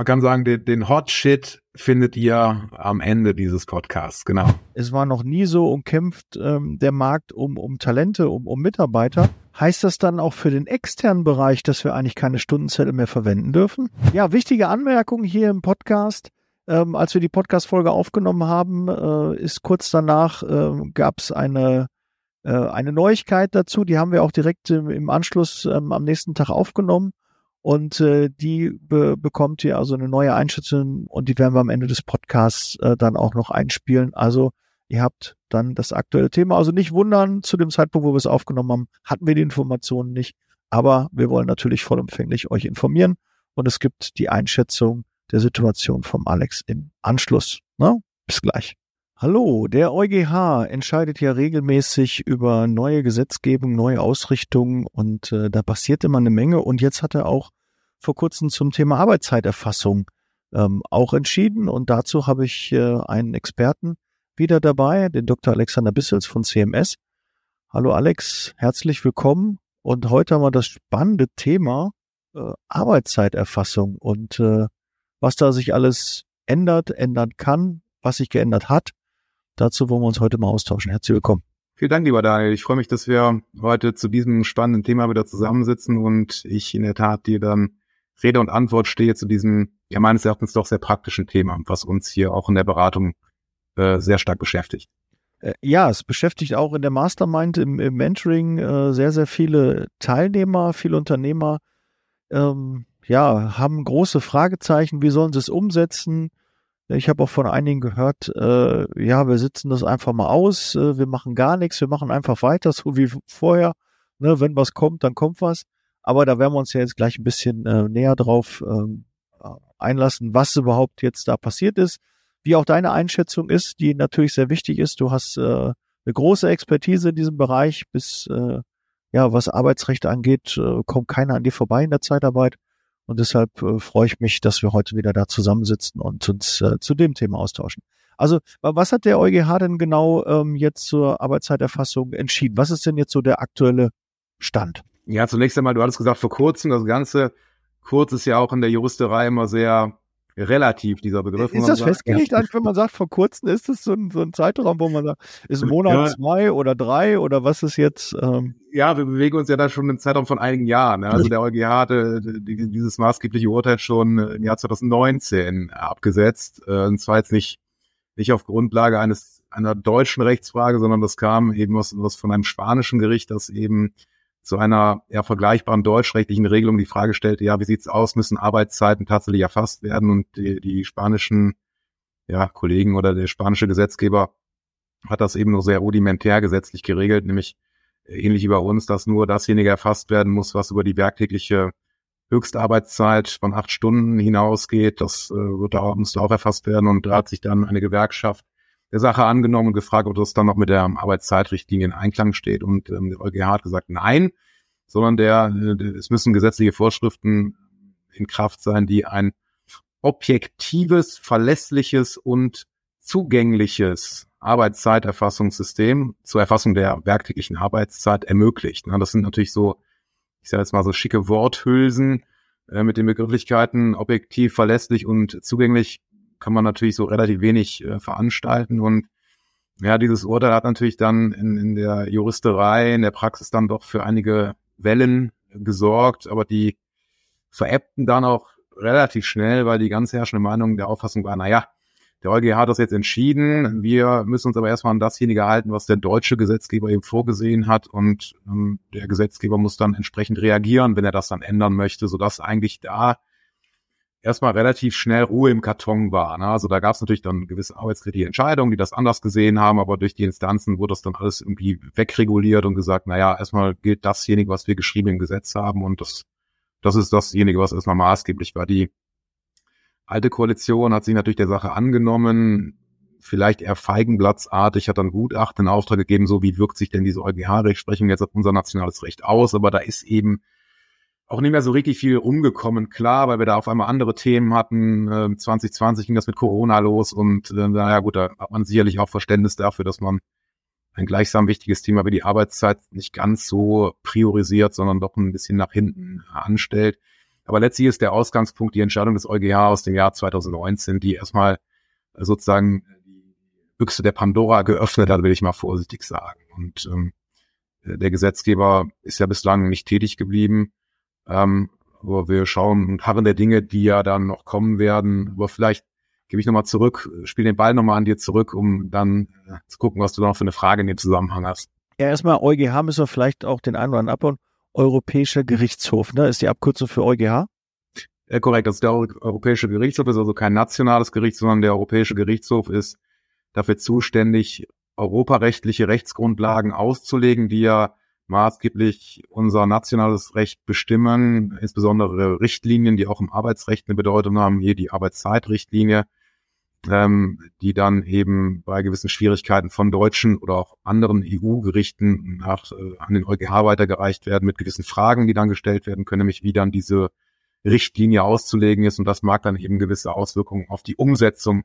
Man kann sagen, den, den Hot Shit findet ihr am Ende dieses Podcasts, genau. Es war noch nie so umkämpft ähm, der Markt um, um Talente, um, um Mitarbeiter. Heißt das dann auch für den externen Bereich, dass wir eigentlich keine Stundenzettel mehr verwenden dürfen? Ja, wichtige Anmerkung hier im Podcast. Ähm, als wir die Podcast-Folge aufgenommen haben, äh, ist kurz danach äh, gab es eine, äh, eine Neuigkeit dazu. Die haben wir auch direkt im, Anschluss ähm, am nächsten Tag aufgenommen. Und äh, die be bekommt ihr also eine neue Einschätzung und die werden wir am Ende des Podcasts äh, dann auch noch einspielen. Also ihr habt dann das aktuelle Thema. Also nicht wundern, zu dem Zeitpunkt, wo wir es aufgenommen haben, hatten wir die Informationen nicht. Aber wir wollen natürlich vollumfänglich euch informieren und es gibt die Einschätzung der Situation vom Alex im Anschluss. Na, bis gleich. Hallo, der EuGH entscheidet ja regelmäßig über neue Gesetzgebung, neue Ausrichtungen und äh, da passiert immer eine Menge. Und jetzt hat er auch vor kurzem zum Thema Arbeitszeiterfassung ähm, auch entschieden und dazu habe ich äh, einen Experten wieder dabei, den Dr. Alexander Bissels von CMS. Hallo Alex, herzlich willkommen und heute haben wir das spannende Thema äh, Arbeitszeiterfassung und äh, was da sich alles ändert, ändern kann, was sich geändert hat Dazu wollen wir uns heute mal austauschen. Herzlich willkommen. Vielen Dank, lieber Daniel. Ich freue mich, dass wir heute zu diesem spannenden Thema wieder zusammensitzen und ich in der Tat dir dann Rede und Antwort stehe zu diesem, ja meines Erachtens doch sehr praktischen Thema, was uns hier auch in der Beratung äh, sehr stark beschäftigt. Äh, ja, es beschäftigt auch in der Mastermind, im, im Mentoring äh, sehr, sehr viele Teilnehmer, viele Unternehmer, ähm, ja, haben große Fragezeichen. Wie sollen sie es umsetzen? Ich habe auch von einigen gehört, äh, ja, wir sitzen das einfach mal aus, äh, wir machen gar nichts, wir machen einfach weiter, so wie vorher. Ne, wenn was kommt, dann kommt was. Aber da werden wir uns ja jetzt gleich ein bisschen äh, näher drauf ähm, einlassen, was überhaupt jetzt da passiert ist, wie auch deine Einschätzung ist, die natürlich sehr wichtig ist. Du hast äh, eine große Expertise in diesem Bereich, bis äh, ja, was Arbeitsrecht angeht, äh, kommt keiner an dir vorbei in der Zeitarbeit. Und deshalb äh, freue ich mich, dass wir heute wieder da zusammensitzen und uns äh, zu dem Thema austauschen. Also, was hat der EuGH denn genau ähm, jetzt zur Arbeitszeiterfassung entschieden? Was ist denn jetzt so der aktuelle Stand? Ja, zunächst einmal, du hattest gesagt, vor kurzem, das Ganze kurz ist ja auch in der Juristerei immer sehr relativ, dieser Begriff. Ist das festgelegt eigentlich, wenn man sagt, vor kurzem ist es so ein, so ein Zeitraum, wo man sagt, ist ein Monat ja. zwei oder drei oder was ist jetzt? Ähm ja, wir bewegen uns ja da schon im Zeitraum von einigen Jahren. Ne? Also der EuGH hatte dieses maßgebliche Urteil schon im Jahr 2019 abgesetzt. Äh, und zwar jetzt nicht, nicht auf Grundlage eines einer deutschen Rechtsfrage, sondern das kam eben aus, aus von einem spanischen Gericht, das eben zu einer ja, vergleichbaren deutschrechtlichen Regelung die Frage stellte, ja, wie sieht's aus, müssen Arbeitszeiten tatsächlich erfasst werden? Und die, die spanischen ja, Kollegen oder der spanische Gesetzgeber hat das eben nur sehr rudimentär gesetzlich geregelt, nämlich ähnlich wie bei uns, dass nur dasjenige erfasst werden muss, was über die werktägliche Höchstarbeitszeit von acht Stunden hinausgeht. Das äh, wird auch, musste auch erfasst werden und da hat sich dann eine Gewerkschaft der Sache angenommen und gefragt, ob das dann noch mit der Arbeitszeitrichtlinie in Einklang steht. Und ähm, der EuGH hat gesagt, nein, sondern der, äh, es müssen gesetzliche Vorschriften in Kraft sein, die ein objektives, verlässliches und zugängliches Arbeitszeiterfassungssystem zur Erfassung der werktäglichen Arbeitszeit ermöglicht. Das sind natürlich so, ich sage jetzt mal so schicke Worthülsen äh, mit den Begrifflichkeiten objektiv, verlässlich und zugänglich kann man natürlich so relativ wenig äh, veranstalten und ja, dieses Urteil hat natürlich dann in, in der Juristerei, in der Praxis dann doch für einige Wellen gesorgt, aber die verebbten dann auch relativ schnell, weil die ganz herrschende Meinung der Auffassung war, na ja, der EuGH hat das jetzt entschieden. Wir müssen uns aber erstmal an dasjenige halten, was der deutsche Gesetzgeber eben vorgesehen hat. Und ähm, der Gesetzgeber muss dann entsprechend reagieren, wenn er das dann ändern möchte, sodass eigentlich da erstmal relativ schnell Ruhe im Karton war. Ne? Also da gab es natürlich dann gewisse arbeitskritische Entscheidungen, die das anders gesehen haben, aber durch die Instanzen wurde das dann alles irgendwie wegreguliert und gesagt, naja, erstmal gilt dasjenige, was wir geschrieben im Gesetz haben und das, das ist dasjenige, was erstmal maßgeblich war. Die alte Koalition hat sich natürlich der Sache angenommen, vielleicht eher feigenblattsartig, hat dann Gutachten in Auftrag gegeben, so wie wirkt sich denn diese EuGH-Rechtsprechung jetzt auf unser nationales Recht aus, aber da ist eben auch nicht mehr so richtig viel rumgekommen, klar, weil wir da auf einmal andere Themen hatten. Äh, 2020 ging das mit Corona los und äh, naja gut, da hat man sicherlich auch Verständnis dafür, dass man ein gleichsam wichtiges Thema wie die Arbeitszeit nicht ganz so priorisiert, sondern doch ein bisschen nach hinten anstellt. Aber letztlich ist der Ausgangspunkt die Entscheidung des EuGH aus dem Jahr 2019, die erstmal sozusagen die Büchse der Pandora geöffnet hat, will ich mal vorsichtig sagen. Und ähm, der Gesetzgeber ist ja bislang nicht tätig geblieben. Ähm, aber wir schauen und harren der Dinge, die ja dann noch kommen werden. Aber vielleicht gebe ich nochmal zurück, spiele den Ball nochmal an dir zurück, um dann äh, zu gucken, was du noch für eine Frage in dem Zusammenhang hast. Ja, erstmal EuGH müssen wir vielleicht auch den einen oder anderen abbauen. Europäischer Gerichtshof, ne? Ist die Abkürzung für EuGH? Ja, korrekt. Das ist der Europäische Gerichtshof, ist also kein nationales Gericht, sondern der Europäische Gerichtshof ist dafür zuständig, europarechtliche Rechtsgrundlagen auszulegen, die ja maßgeblich unser nationales Recht bestimmen, insbesondere Richtlinien, die auch im Arbeitsrecht eine Bedeutung haben, hier die Arbeitszeitrichtlinie, ähm, die dann eben bei gewissen Schwierigkeiten von deutschen oder auch anderen EU-Gerichten nach, äh, an den EuGH weitergereicht werden mit gewissen Fragen, die dann gestellt werden können, nämlich wie dann diese Richtlinie auszulegen ist. Und das mag dann eben gewisse Auswirkungen auf die Umsetzung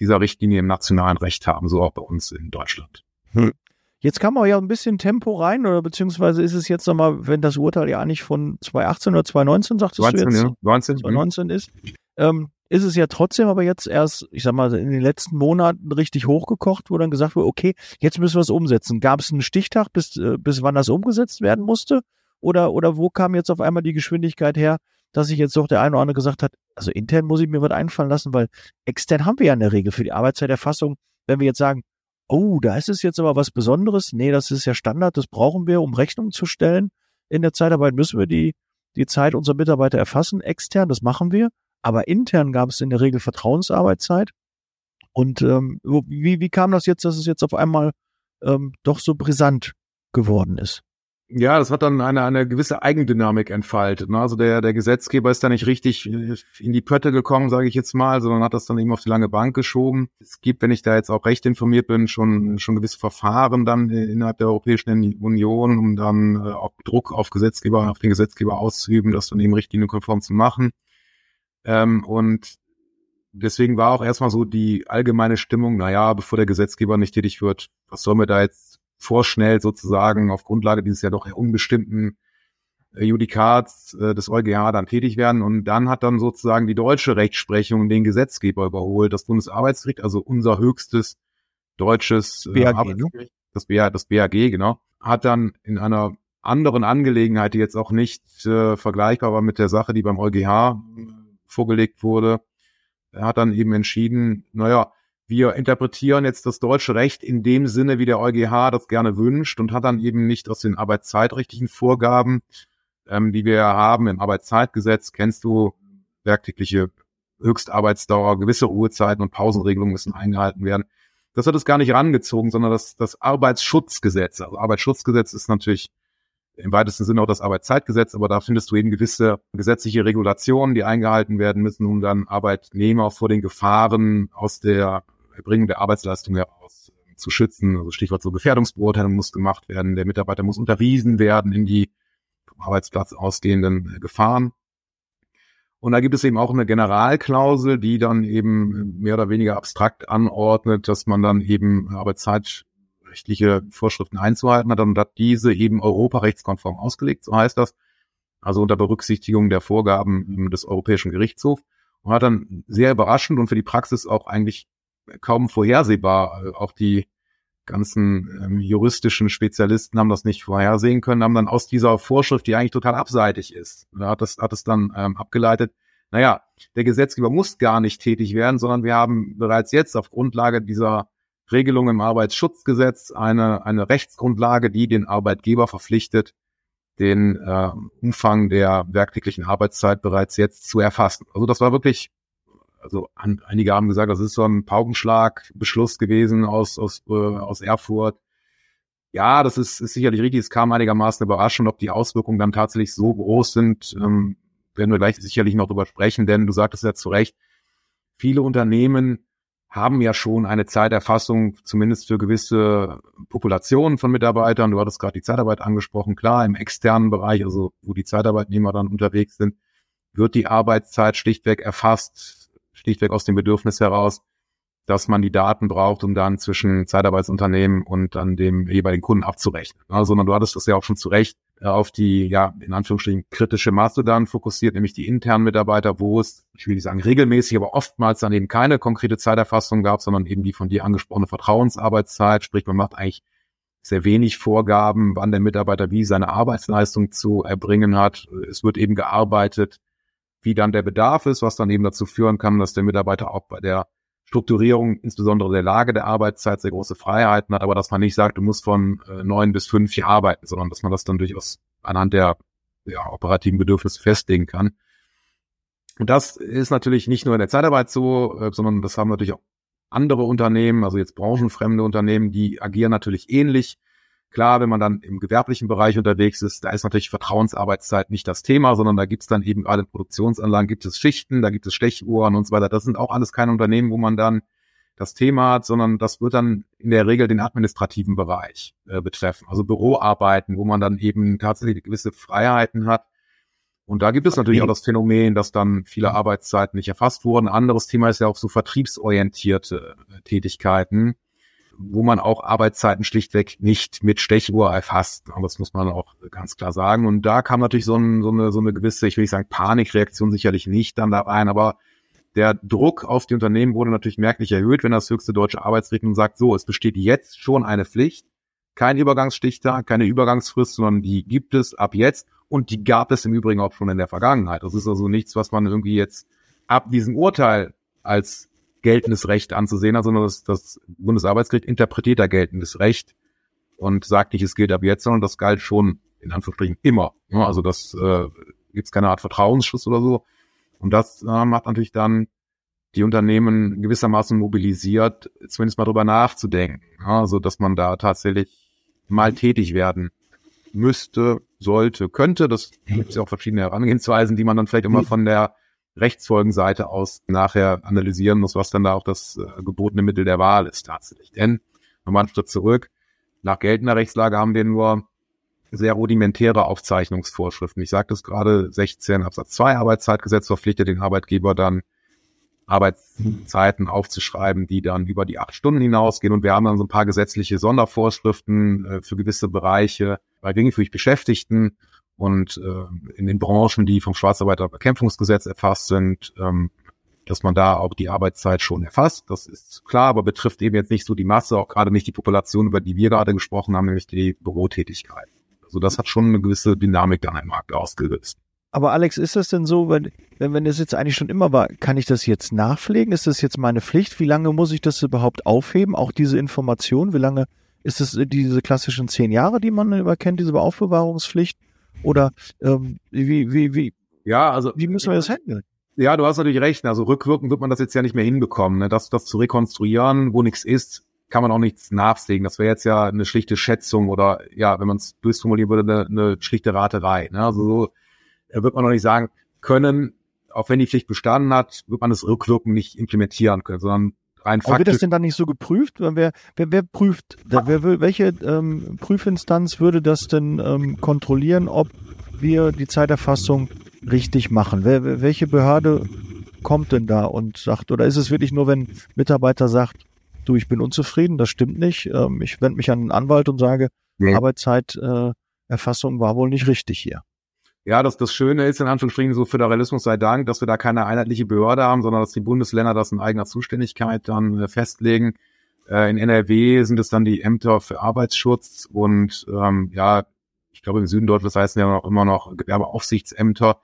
dieser Richtlinie im nationalen Recht haben, so auch bei uns in Deutschland. Hm. Jetzt kam auch ja ein bisschen Tempo rein, oder beziehungsweise ist es jetzt nochmal, wenn das Urteil ja nicht von 2018 oder 2019, sagtest 19, du jetzt? Ja, 19, 2019 ist, ähm, ist es ja trotzdem aber jetzt erst, ich sag mal, in den letzten Monaten richtig hochgekocht, wo dann gesagt wurde, okay, jetzt müssen wir es umsetzen. Gab es einen Stichtag, bis, äh, bis wann das umgesetzt werden musste? Oder, oder wo kam jetzt auf einmal die Geschwindigkeit her, dass sich jetzt doch der eine oder andere gesagt hat, also intern muss ich mir was einfallen lassen, weil extern haben wir ja in der Regel für die Arbeitszeiterfassung, wenn wir jetzt sagen, oh, da ist es jetzt aber was Besonderes, nee, das ist ja Standard, das brauchen wir, um Rechnungen zu stellen. In der Zeitarbeit müssen wir die, die Zeit unserer Mitarbeiter erfassen, extern, das machen wir. Aber intern gab es in der Regel Vertrauensarbeitszeit. Und ähm, wie, wie kam das jetzt, dass es jetzt auf einmal ähm, doch so brisant geworden ist? Ja, das hat dann eine, eine gewisse Eigendynamik entfaltet. Ne? Also der, der Gesetzgeber ist da nicht richtig in die Pötte gekommen, sage ich jetzt mal, sondern hat das dann eben auf die lange Bank geschoben. Es gibt, wenn ich da jetzt auch recht informiert bin, schon, schon gewisse Verfahren dann innerhalb der Europäischen Union, um dann äh, auch Druck auf Gesetzgeber, auf den Gesetzgeber auszuüben, das dann eben richtlinienkonform zu machen. Ähm, und deswegen war auch erstmal so die allgemeine Stimmung, naja, bevor der Gesetzgeber nicht tätig wird, was sollen wir da jetzt vorschnell sozusagen auf Grundlage dieses ja doch unbestimmten äh, Judikats äh, des EuGH dann tätig werden. Und dann hat dann sozusagen die deutsche Rechtsprechung den Gesetzgeber überholt. Das Bundesarbeitsgericht, also unser höchstes deutsches äh, BAG, Arbeitsgericht, das, BAG, das BAG, genau, hat dann in einer anderen Angelegenheit, die jetzt auch nicht äh, vergleichbar war mit der Sache, die beim EuGH vorgelegt wurde, hat dann eben entschieden, naja, wir interpretieren jetzt das deutsche Recht in dem Sinne, wie der EuGH das gerne wünscht und hat dann eben nicht aus den arbeitszeitrichtlichen Vorgaben, ähm, die wir haben im Arbeitszeitgesetz, kennst du, werktägliche Höchstarbeitsdauer, gewisse Ruhezeiten und Pausenregelungen müssen eingehalten werden. Das hat es gar nicht rangezogen, sondern das, das Arbeitsschutzgesetz. Also Arbeitsschutzgesetz ist natürlich im weitesten Sinne auch das Arbeitszeitgesetz, aber da findest du eben gewisse gesetzliche Regulationen, die eingehalten werden müssen, um dann Arbeitnehmer vor den Gefahren aus der Erbringen der Arbeitsleistung heraus äh, zu schützen. Also Stichwort so Gefährdungsbeurteilung muss gemacht werden. Der Mitarbeiter muss unterwiesen werden in die vom Arbeitsplatz ausgehenden äh, Gefahren. Und da gibt es eben auch eine Generalklausel, die dann eben mehr oder weniger abstrakt anordnet, dass man dann eben arbeitszeitrechtliche Vorschriften einzuhalten hat und hat diese eben europarechtskonform ausgelegt, so heißt das. Also unter Berücksichtigung der Vorgaben des Europäischen Gerichtshofs und hat dann sehr überraschend und für die Praxis auch eigentlich kaum vorhersehbar. Äh, auch die ganzen ähm, juristischen Spezialisten haben das nicht vorhersehen können, haben dann aus dieser Vorschrift, die eigentlich total abseitig ist, hat es hat dann ähm, abgeleitet, naja, der Gesetzgeber muss gar nicht tätig werden, sondern wir haben bereits jetzt auf Grundlage dieser Regelung im Arbeitsschutzgesetz eine, eine Rechtsgrundlage, die den Arbeitgeber verpflichtet, den äh, Umfang der werktäglichen Arbeitszeit bereits jetzt zu erfassen. Also das war wirklich also an, einige haben gesagt, das ist so ein Paukenschlag-Beschluss gewesen aus, aus, äh, aus Erfurt. Ja, das ist, ist sicherlich richtig. Es kam einigermaßen überraschend, ob die Auswirkungen dann tatsächlich so groß sind. Ähm, werden wir gleich sicherlich noch drüber sprechen, denn du sagtest ja zu Recht, viele Unternehmen haben ja schon eine Zeiterfassung, zumindest für gewisse Populationen von Mitarbeitern. Du hattest gerade die Zeitarbeit angesprochen. Klar, im externen Bereich, also wo die Zeitarbeitnehmer dann unterwegs sind, wird die Arbeitszeit schlichtweg erfasst schlichtweg aus dem Bedürfnis heraus, dass man die Daten braucht, um dann zwischen Zeitarbeitsunternehmen und dann dem jeweiligen Kunden abzurechnen. Also, du hattest das ja auch schon zu Recht äh, auf die, ja, in Anführungsstrichen kritische Masse dann fokussiert, nämlich die internen Mitarbeiter, wo es, ich will nicht sagen regelmäßig, aber oftmals dann eben keine konkrete Zeiterfassung gab, sondern eben die von dir angesprochene Vertrauensarbeitszeit. Sprich, man macht eigentlich sehr wenig Vorgaben, wann der Mitarbeiter wie seine Arbeitsleistung zu erbringen hat. Es wird eben gearbeitet, wie dann der Bedarf ist, was dann eben dazu führen kann, dass der Mitarbeiter auch bei der Strukturierung, insbesondere der Lage der Arbeitszeit, sehr große Freiheiten hat, aber dass man nicht sagt, du musst von äh, neun bis fünf hier arbeiten, sondern dass man das dann durchaus anhand der ja, operativen Bedürfnisse festlegen kann. Und das ist natürlich nicht nur in der Zeitarbeit so, äh, sondern das haben natürlich auch andere Unternehmen, also jetzt branchenfremde Unternehmen, die agieren natürlich ähnlich. Klar, wenn man dann im gewerblichen Bereich unterwegs ist, da ist natürlich Vertrauensarbeitszeit nicht das Thema, sondern da gibt es dann eben gerade in Produktionsanlagen gibt es Schichten, da gibt es Stechuhren und so weiter. Das sind auch alles keine Unternehmen, wo man dann das Thema hat, sondern das wird dann in der Regel den administrativen Bereich äh, betreffen, also Büroarbeiten, wo man dann eben tatsächlich gewisse Freiheiten hat. Und da gibt es natürlich auch das Phänomen, dass dann viele Arbeitszeiten nicht erfasst wurden. Anderes Thema ist ja auch so vertriebsorientierte äh, Tätigkeiten wo man auch Arbeitszeiten schlichtweg nicht mit Stechuhr erfasst. Das muss man auch ganz klar sagen. Und da kam natürlich so, ein, so, eine, so eine gewisse, ich will nicht sagen Panikreaktion sicherlich nicht dann da rein, aber der Druck auf die Unternehmen wurde natürlich merklich erhöht, wenn das höchste deutsche Arbeitsgericht sagt, so, es besteht jetzt schon eine Pflicht, kein Übergangsstichtag, keine Übergangsfrist, sondern die gibt es ab jetzt und die gab es im Übrigen auch schon in der Vergangenheit. Das ist also nichts, was man irgendwie jetzt ab diesem Urteil als geltendes Recht anzusehen hat, sondern das, das Bundesarbeitsgericht interpretiert da geltendes Recht und sagt nicht, es gilt ab jetzt, sondern das galt schon in Anführungsstrichen immer. Also das äh, gibt es keine Art Vertrauensschluss oder so. Und das äh, macht natürlich dann die Unternehmen gewissermaßen mobilisiert, zumindest mal drüber nachzudenken. Also dass man da tatsächlich mal tätig werden müsste, sollte, könnte. Das gibt es ja auch verschiedene Herangehensweisen, die man dann vielleicht immer von der Rechtsfolgenseite aus nachher analysieren muss, was dann da auch das äh, gebotene Mittel der Wahl ist tatsächlich. Denn, nochmal einen Schritt zurück, nach geltender Rechtslage haben wir nur sehr rudimentäre Aufzeichnungsvorschriften. Ich sagte es gerade, 16 Absatz 2 Arbeitszeitgesetz verpflichtet den Arbeitgeber dann, Arbeitszeiten aufzuschreiben, die dann über die acht Stunden hinausgehen. Und wir haben dann so ein paar gesetzliche Sondervorschriften äh, für gewisse Bereiche bei geringfügig Beschäftigten und äh, in den Branchen, die vom Schwarzarbeiterbekämpfungsgesetz erfasst sind, ähm, dass man da auch die Arbeitszeit schon erfasst. Das ist klar, aber betrifft eben jetzt nicht so die Masse, auch gerade nicht die Population, über die wir gerade gesprochen haben, nämlich die Bürotätigkeit. Also das hat schon eine gewisse Dynamik dann im Markt ausgelöst. Aber Alex, ist das denn so, wenn, wenn, wenn das jetzt eigentlich schon immer war, kann ich das jetzt nachpflegen? Ist das jetzt meine Pflicht? Wie lange muss ich das überhaupt aufheben? Auch diese Information, wie lange ist es diese klassischen zehn Jahre, die man überkennt, diese Aufbewahrungspflicht? Oder ähm, wie, wie, wie, ja, also, wie müssen wir das handeln? Ja, du hast natürlich recht. Also rückwirkend wird man das jetzt ja nicht mehr hinbekommen. Ne? Das, das zu rekonstruieren, wo nichts ist, kann man auch nichts nachpflegen. Das wäre jetzt ja eine schlichte Schätzung oder ja, wenn man es durchformulieren würde, eine, eine schlichte Raterei. Ne? Also so wird man noch nicht sagen können, auch wenn die Pflicht bestanden hat, wird man es rückwirkend nicht implementieren können, sondern rein faktisch. wird das denn dann nicht so geprüft? Wer, wer, wer prüft, wer, welche ähm, Prüfinstanz würde das denn ähm, kontrollieren, ob wir die Zeiterfassung richtig machen? Wer, welche Behörde kommt denn da und sagt, oder ist es wirklich nur, wenn Mitarbeiter sagt, du, ich bin unzufrieden, das stimmt nicht, ähm, ich wende mich an einen Anwalt und sage, ja. Arbeitszeiterfassung äh, war wohl nicht richtig hier. Ja, das, das Schöne ist in Anführungsstrichen so Föderalismus sei Dank, dass wir da keine einheitliche Behörde haben, sondern dass die Bundesländer das in eigener Zuständigkeit dann äh, festlegen. Äh, in NRW sind es dann die Ämter für Arbeitsschutz und ähm, ja, ich glaube im Süden Deutschlands heißen ja noch immer noch Gewerbeaufsichtsämter.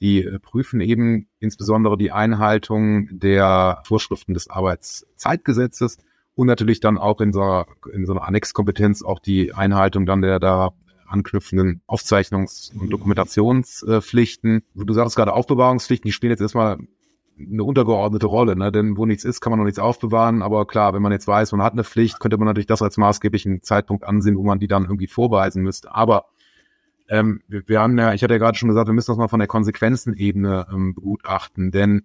Die äh, prüfen eben insbesondere die Einhaltung der Vorschriften des Arbeitszeitgesetzes und natürlich dann auch in so einer, in so einer Annexkompetenz auch die Einhaltung dann der da anknüpfenden Aufzeichnungs- und Dokumentationspflichten. Du sagst gerade Aufbewahrungspflichten, die spielen jetzt erstmal eine untergeordnete Rolle, ne? denn wo nichts ist, kann man noch nichts aufbewahren. Aber klar, wenn man jetzt weiß, man hat eine Pflicht, könnte man natürlich das als maßgeblichen Zeitpunkt ansehen, wo man die dann irgendwie vorweisen müsste. Aber ähm, wir, wir haben ja, ich hatte ja gerade schon gesagt, wir müssen das mal von der Konsequenzenebene ähm, begutachten, denn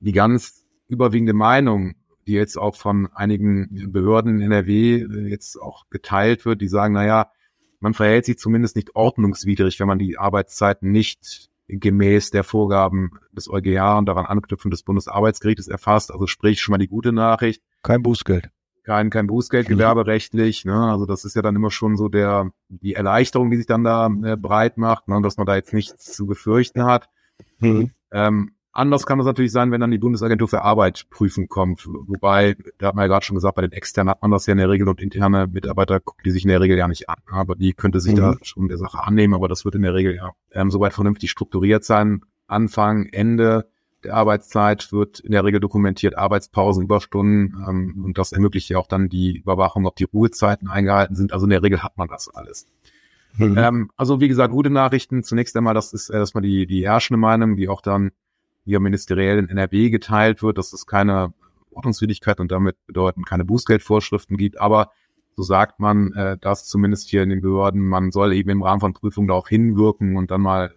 die ganz überwiegende Meinung, die jetzt auch von einigen Behörden in NRW äh, jetzt auch geteilt wird, die sagen, na ja, man verhält sich zumindest nicht ordnungswidrig, wenn man die Arbeitszeiten nicht gemäß der Vorgaben des EuGH und daran anknüpfen des Bundesarbeitsgerichtes erfasst. Also sprich schon mal die gute Nachricht. Kein Bußgeld. kein, kein Bußgeld gewerberechtlich. Ne? Also das ist ja dann immer schon so der die Erleichterung, die sich dann da äh, breit macht, ne? dass man da jetzt nichts zu befürchten hat. Mhm. Ähm, anders kann es natürlich sein, wenn dann die Bundesagentur für Arbeit prüfen kommt. Wobei, da hat man ja gerade schon gesagt, bei den externen hat man das ja in der Regel und interne Mitarbeiter gucken die sich in der Regel ja nicht an. Aber die könnte sich mhm. da schon der Sache annehmen, aber das wird in der Regel ja ähm, soweit vernünftig strukturiert sein. Anfang, Ende der Arbeitszeit wird in der Regel dokumentiert, Arbeitspausen, Überstunden ähm, und das ermöglicht ja auch dann die Überwachung, ob die Ruhezeiten eingehalten sind. Also in der Regel hat man das alles. Mhm. Ähm, also wie gesagt, gute Nachrichten. Zunächst einmal, das ist erstmal die, die herrschende Meinung, die auch dann hier ministeriell in NRW geteilt wird, dass es keine Ordnungswidrigkeit und damit bedeuten keine Bußgeldvorschriften gibt. Aber so sagt man äh, das zumindest hier in den Behörden, man soll eben im Rahmen von Prüfungen darauf hinwirken und dann mal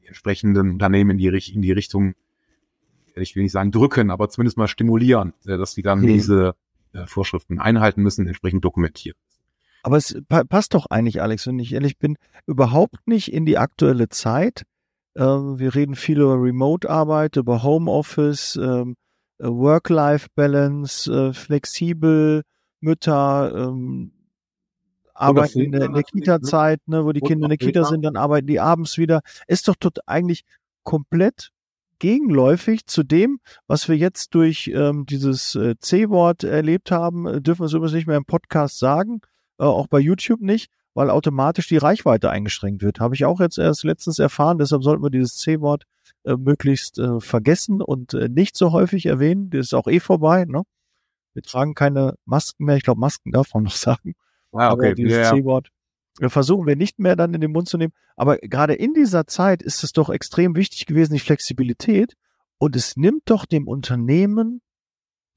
die entsprechenden Unternehmen in die, in die Richtung ich will nicht sagen drücken, aber zumindest mal stimulieren, äh, dass die dann mhm. diese äh, Vorschriften einhalten müssen, entsprechend dokumentieren. Aber es passt doch eigentlich, Alex, wenn ich ehrlich bin, überhaupt nicht in die aktuelle Zeit. Ähm, wir reden viel über Remote-Arbeit, über Homeoffice, ähm, äh, Work-Life-Balance, flexibel, Mütter, ähm, arbeiten in der, der Kita-Zeit, ne, wo die Kinder in der Kita sind, dann arbeiten die abends wieder. Ist doch tot eigentlich komplett gegenläufig zu dem, was wir jetzt durch ähm, dieses äh, C-Wort erlebt haben, äh, dürfen wir es übrigens nicht mehr im Podcast sagen, äh, auch bei YouTube nicht, weil automatisch die Reichweite eingeschränkt wird. Habe ich auch jetzt erst letztens erfahren, deshalb sollten wir dieses C-Wort äh, möglichst äh, vergessen und äh, nicht so häufig erwähnen. Das ist auch eh vorbei. Ne? Wir tragen keine Masken mehr. Ich glaube, Masken darf man noch sagen. Ah, okay. Aber dieses yeah. C-Wort versuchen wir nicht mehr dann in den Mund zu nehmen. Aber gerade in dieser Zeit ist es doch extrem wichtig gewesen, die Flexibilität. Und es nimmt doch dem Unternehmen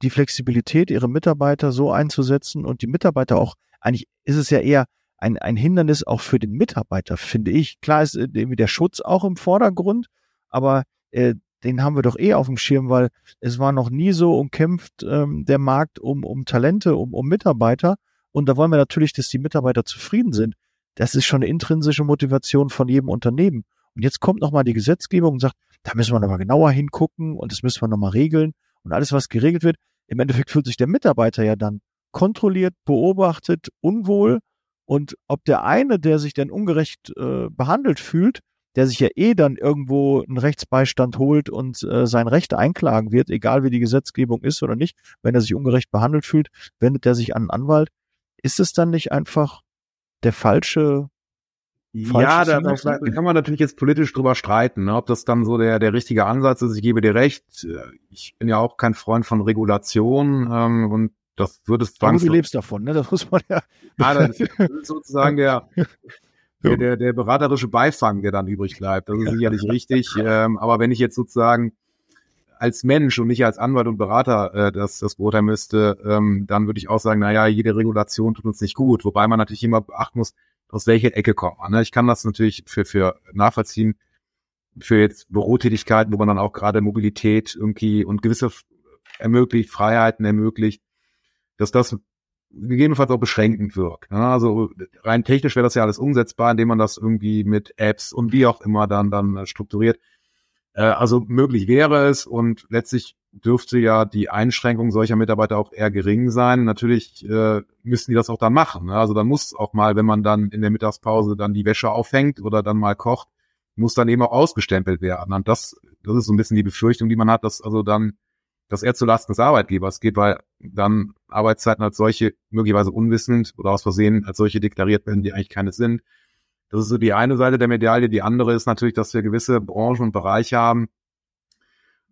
die Flexibilität, ihre Mitarbeiter so einzusetzen und die Mitarbeiter auch, eigentlich ist es ja eher ein, ein Hindernis auch für den Mitarbeiter, finde ich. Klar ist äh, irgendwie der Schutz auch im Vordergrund, aber äh, den haben wir doch eh auf dem Schirm, weil es war noch nie so umkämpft ähm, der Markt um, um Talente, um, um Mitarbeiter. Und da wollen wir natürlich, dass die Mitarbeiter zufrieden sind. Das ist schon eine intrinsische Motivation von jedem Unternehmen. Und jetzt kommt nochmal die Gesetzgebung und sagt, da müssen wir nochmal genauer hingucken und das müssen wir nochmal regeln. Und alles, was geregelt wird, im Endeffekt fühlt sich der Mitarbeiter ja dann kontrolliert, beobachtet, unwohl. Und ob der eine, der sich dann ungerecht äh, behandelt fühlt, der sich ja eh dann irgendwo einen Rechtsbeistand holt und äh, sein Recht einklagen wird, egal wie die Gesetzgebung ist oder nicht, wenn er sich ungerecht behandelt fühlt, wendet er sich an einen Anwalt. Ist es dann nicht einfach der falsche ja, da, da, kann man natürlich jetzt politisch drüber streiten, ne, ob das dann so der, der richtige Ansatz ist. Ich gebe dir recht. Ich bin ja auch kein Freund von Regulation ähm, und das würde es zwangsläufig. Du lebst davon, ne? Das muss man ja. ja das ist sozusagen der, der, der, der beraterische Beifang, der dann übrig bleibt. Das ist sicherlich richtig. Ähm, aber wenn ich jetzt sozusagen als Mensch und nicht als Anwalt und Berater äh, das, das beurteilen müsste, ähm, dann würde ich auch sagen, naja, jede Regulation tut uns nicht gut. Wobei man natürlich immer beachten muss, aus welcher Ecke kommt man. Ne? Ich kann das natürlich für, für nachvollziehen, für jetzt Bürotätigkeiten, wo man dann auch gerade Mobilität irgendwie und gewisse ermöglicht, Freiheiten ermöglicht, dass das gegebenenfalls auch beschränkend wirkt. Ne? Also rein technisch wäre das ja alles umsetzbar, indem man das irgendwie mit Apps und wie auch immer dann, dann strukturiert. Äh, also möglich wäre es und letztlich dürfte ja die Einschränkung solcher Mitarbeiter auch eher gering sein. Natürlich äh, müssen die das auch dann machen. Ne? Also dann muss auch mal, wenn man dann in der Mittagspause dann die Wäsche aufhängt oder dann mal kocht, muss dann eben auch ausgestempelt werden. Und das, das ist so ein bisschen die Befürchtung, die man hat, dass also dann, dass er zulasten des Arbeitgebers geht, weil dann Arbeitszeiten als solche möglicherweise unwissend oder aus Versehen als solche deklariert werden, die eigentlich keine sind. Das ist so die eine Seite der Medaille. Die andere ist natürlich, dass wir gewisse Branchen und Bereiche haben,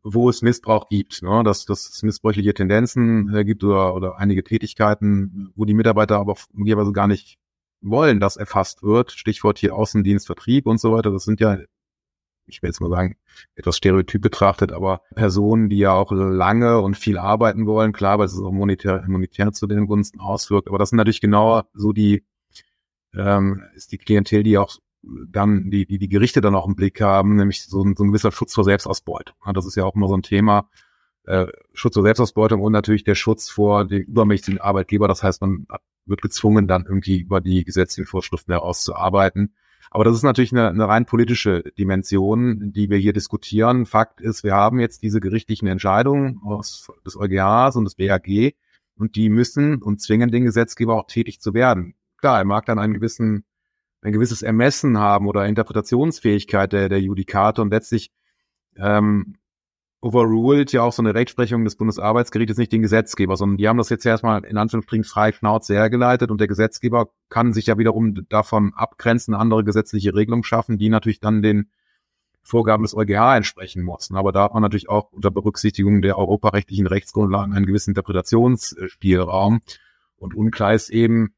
wo es Missbrauch gibt, ne? dass, dass es missbräuchliche Tendenzen äh, gibt oder, oder einige Tätigkeiten, wo die Mitarbeiter aber möglicherweise gar nicht wollen, dass erfasst wird. Stichwort hier Außendienst, Vertrieb und so weiter. Das sind ja, ich will jetzt mal sagen, etwas stereotyp betrachtet, aber Personen, die ja auch lange und viel arbeiten wollen, klar, weil es auch monetär, monetär zu den Gunsten auswirkt. Aber das sind natürlich genau so die ähm, ist die Klientel, die auch dann die, die, die Gerichte dann auch im Blick haben, nämlich so ein, so ein gewisser Schutz vor Selbstausbeutung. Das ist ja auch immer so ein Thema. Äh, Schutz vor Selbstausbeutung und natürlich der Schutz vor dem übermächtigen Arbeitgeber. Das heißt, man wird gezwungen, dann irgendwie über die gesetzlichen Vorschriften herauszuarbeiten. Aber das ist natürlich eine, eine rein politische Dimension, die wir hier diskutieren. Fakt ist, wir haben jetzt diese gerichtlichen Entscheidungen aus, des EuGHs und des BAG. Und die müssen und zwingen den Gesetzgeber auch tätig zu werden. Klar, er mag dann einen gewissen, ein gewisses Ermessen haben oder Interpretationsfähigkeit der, der Judikate und letztlich ähm, overruled ja auch so eine Rechtsprechung des Bundesarbeitsgerichtes nicht den Gesetzgeber, sondern die haben das jetzt erstmal in Anführungsstrichen frei Schnauze hergeleitet und der Gesetzgeber kann sich ja wiederum davon abgrenzen, andere gesetzliche Regelungen schaffen, die natürlich dann den Vorgaben des EuGH entsprechen mussten. Aber da hat man natürlich auch unter Berücksichtigung der europarechtlichen Rechtsgrundlagen einen gewissen Interpretationsspielraum. Und unklar ist eben,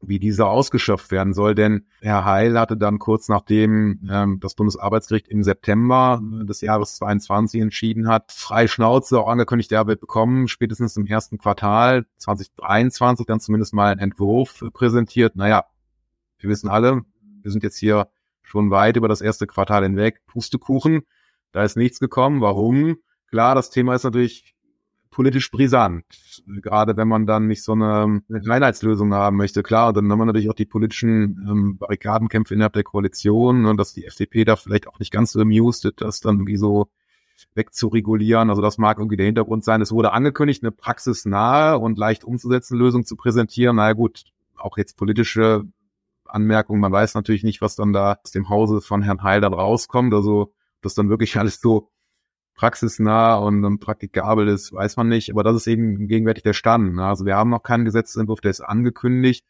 wie dieser ausgeschöpft werden soll. Denn Herr Heil hatte dann kurz nachdem ähm, das Bundesarbeitsgericht im September des Jahres 22 entschieden hat, frei Schnauze auch angekündigt, er wird bekommen, spätestens im ersten Quartal 2023 dann zumindest mal einen Entwurf präsentiert. Naja, wir wissen alle, wir sind jetzt hier schon weit über das erste Quartal hinweg. Pustekuchen, da ist nichts gekommen. Warum? Klar, das Thema ist natürlich politisch brisant. Gerade wenn man dann nicht so eine, Einheitslösung haben möchte. Klar, dann haben wir natürlich auch die politischen ähm, Barrikadenkämpfe innerhalb der Koalition und dass die FDP da vielleicht auch nicht ganz so amused ist, das dann irgendwie so wegzuregulieren. Also das mag irgendwie der Hintergrund sein. Es wurde angekündigt, eine praxisnahe und leicht umzusetzende Lösung zu präsentieren. Na naja, gut, auch jetzt politische Anmerkungen. Man weiß natürlich nicht, was dann da aus dem Hause von Herrn Heil dann rauskommt. Also das dann wirklich alles so praxisnah und, praktikabel ist, weiß man nicht. Aber das ist eben gegenwärtig der Stand. Ne? Also wir haben noch keinen Gesetzentwurf, der ist angekündigt.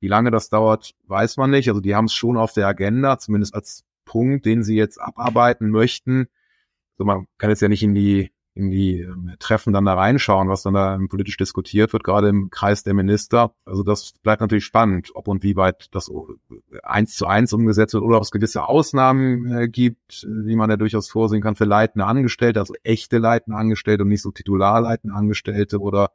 Wie lange das dauert, weiß man nicht. Also die haben es schon auf der Agenda, zumindest als Punkt, den sie jetzt abarbeiten möchten. So, man kann jetzt ja nicht in die in die ähm, Treffen dann da reinschauen, was dann da politisch diskutiert wird, gerade im Kreis der Minister. Also das bleibt natürlich spannend, ob und wie weit das eins zu eins umgesetzt wird oder ob es gewisse Ausnahmen äh, gibt, die man ja durchaus vorsehen kann für leitende Angestellte, also echte leitende Angestellte und nicht so titularleitende Angestellte oder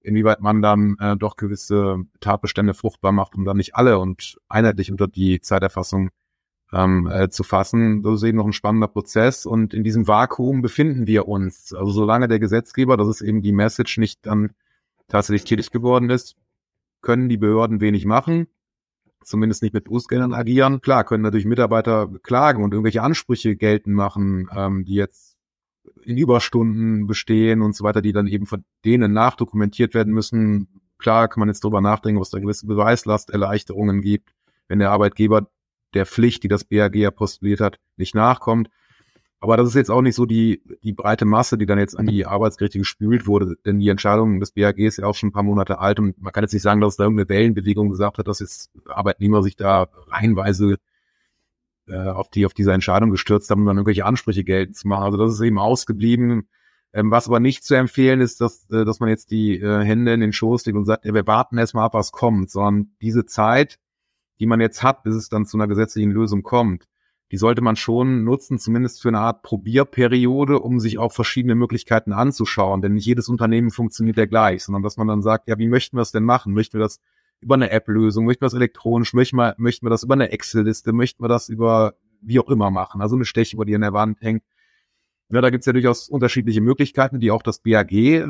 inwieweit man dann äh, doch gewisse Tatbestände fruchtbar macht, um dann nicht alle und einheitlich unter die Zeiterfassung ähm, äh, zu fassen. Das ist eben noch ein spannender Prozess und in diesem Vakuum befinden wir uns. Also solange der Gesetzgeber, das ist eben die Message, nicht dann tatsächlich tätig geworden ist, können die Behörden wenig machen, zumindest nicht mit Bußgeldern agieren. Klar, können natürlich Mitarbeiter klagen und irgendwelche Ansprüche geltend machen, ähm, die jetzt in Überstunden bestehen und so weiter, die dann eben von denen nachdokumentiert werden müssen. Klar kann man jetzt drüber nachdenken, was da gewisse Beweislasterleichterungen gibt, wenn der Arbeitgeber der Pflicht, die das BAG ja postuliert hat, nicht nachkommt. Aber das ist jetzt auch nicht so die, die breite Masse, die dann jetzt an die Arbeitsgerichte gespült wurde, denn die Entscheidung des BAG ist ja auch schon ein paar Monate alt und man kann jetzt nicht sagen, dass da irgendeine Wellenbewegung gesagt hat, dass jetzt Arbeitnehmer sich da reihenweise äh, auf die auf diese Entscheidung gestürzt haben, um dann irgendwelche Ansprüche geltend zu machen. Also das ist eben ausgeblieben. Ähm, was aber nicht zu empfehlen ist, dass, äh, dass man jetzt die äh, Hände in den Schoß legt und sagt, ja, wir warten erstmal ab, was kommt, sondern diese Zeit, die man jetzt hat, bis es dann zu einer gesetzlichen Lösung kommt, die sollte man schon nutzen, zumindest für eine Art Probierperiode, um sich auch verschiedene Möglichkeiten anzuschauen. Denn nicht jedes Unternehmen funktioniert ja gleich, sondern dass man dann sagt, ja, wie möchten wir es denn machen? Möchten wir das über eine App-Lösung? Möchten wir das elektronisch? Möchten wir, möchten wir das über eine Excel-Liste? Möchten wir das über wie auch immer machen? Also eine Stechuhr, die an der Wand hängt. Ja, da gibt's ja durchaus unterschiedliche Möglichkeiten, die auch das BAG äh,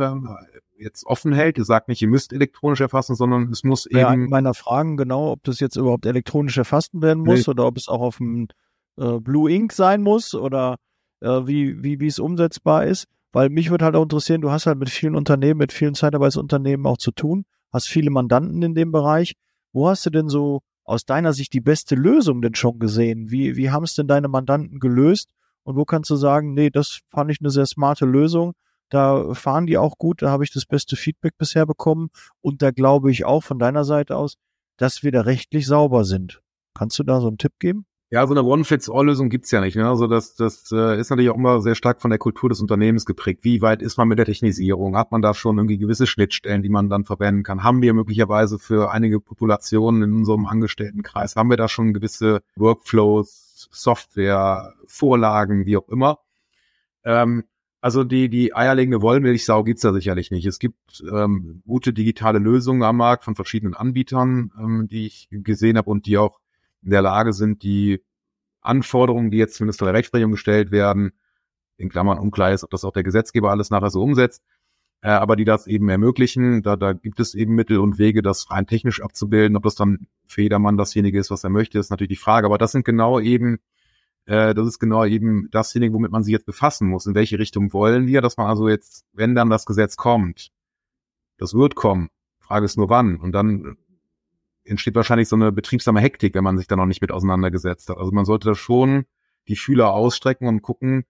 jetzt offen hält. Ihr sagt nicht, ihr müsst elektronisch erfassen, sondern es muss ja, eben. meiner Fragen genau, ob das jetzt überhaupt elektronisch erfasst werden muss nee. oder ob es auch auf dem äh, Blue Ink sein muss oder äh, wie, wie, wie es umsetzbar ist. Weil mich würde halt auch interessieren, du hast halt mit vielen Unternehmen, mit vielen Zeitarbeitsunternehmen auch zu tun, hast viele Mandanten in dem Bereich. Wo hast du denn so aus deiner Sicht die beste Lösung denn schon gesehen? Wie, wie haben es denn deine Mandanten gelöst? Und wo kannst du sagen, nee, das fand ich eine sehr smarte Lösung da fahren die auch gut, da habe ich das beste Feedback bisher bekommen und da glaube ich auch von deiner Seite aus, dass wir da rechtlich sauber sind. Kannst du da so einen Tipp geben? Ja, so eine One-Fits-All-Lösung gibt's ja nicht. Ne? Also das, das äh, ist natürlich auch immer sehr stark von der Kultur des Unternehmens geprägt. Wie weit ist man mit der Technisierung? Hat man da schon irgendwie gewisse Schnittstellen, die man dann verwenden kann? Haben wir möglicherweise für einige Populationen in unserem Angestelltenkreis, haben wir da schon gewisse Workflows, Software, Vorlagen, wie auch immer? Ähm, also die, die eierlegende Wollmilchsau gibt's da sicherlich nicht. Es gibt ähm, gute digitale Lösungen am Markt von verschiedenen Anbietern, ähm, die ich gesehen habe und die auch in der Lage sind, die Anforderungen, die jetzt zumindest von der Rechtsprechung gestellt werden, in Klammern unklar ist, ob das auch der Gesetzgeber alles nachher so umsetzt, äh, aber die das eben ermöglichen. Da, da gibt es eben Mittel und Wege, das rein technisch abzubilden. Ob das dann für jedermann dasjenige ist, was er möchte, ist natürlich die Frage. Aber das sind genau eben äh, das ist genau eben dasjenige, womit man sich jetzt befassen muss. In welche Richtung wollen wir, dass man also jetzt, wenn dann das Gesetz kommt, Das wird kommen. Frage ist nur wann. Und dann entsteht wahrscheinlich so eine betriebsame Hektik, wenn man sich da noch nicht mit auseinandergesetzt hat. Also man sollte da schon die Fühler ausstrecken und gucken,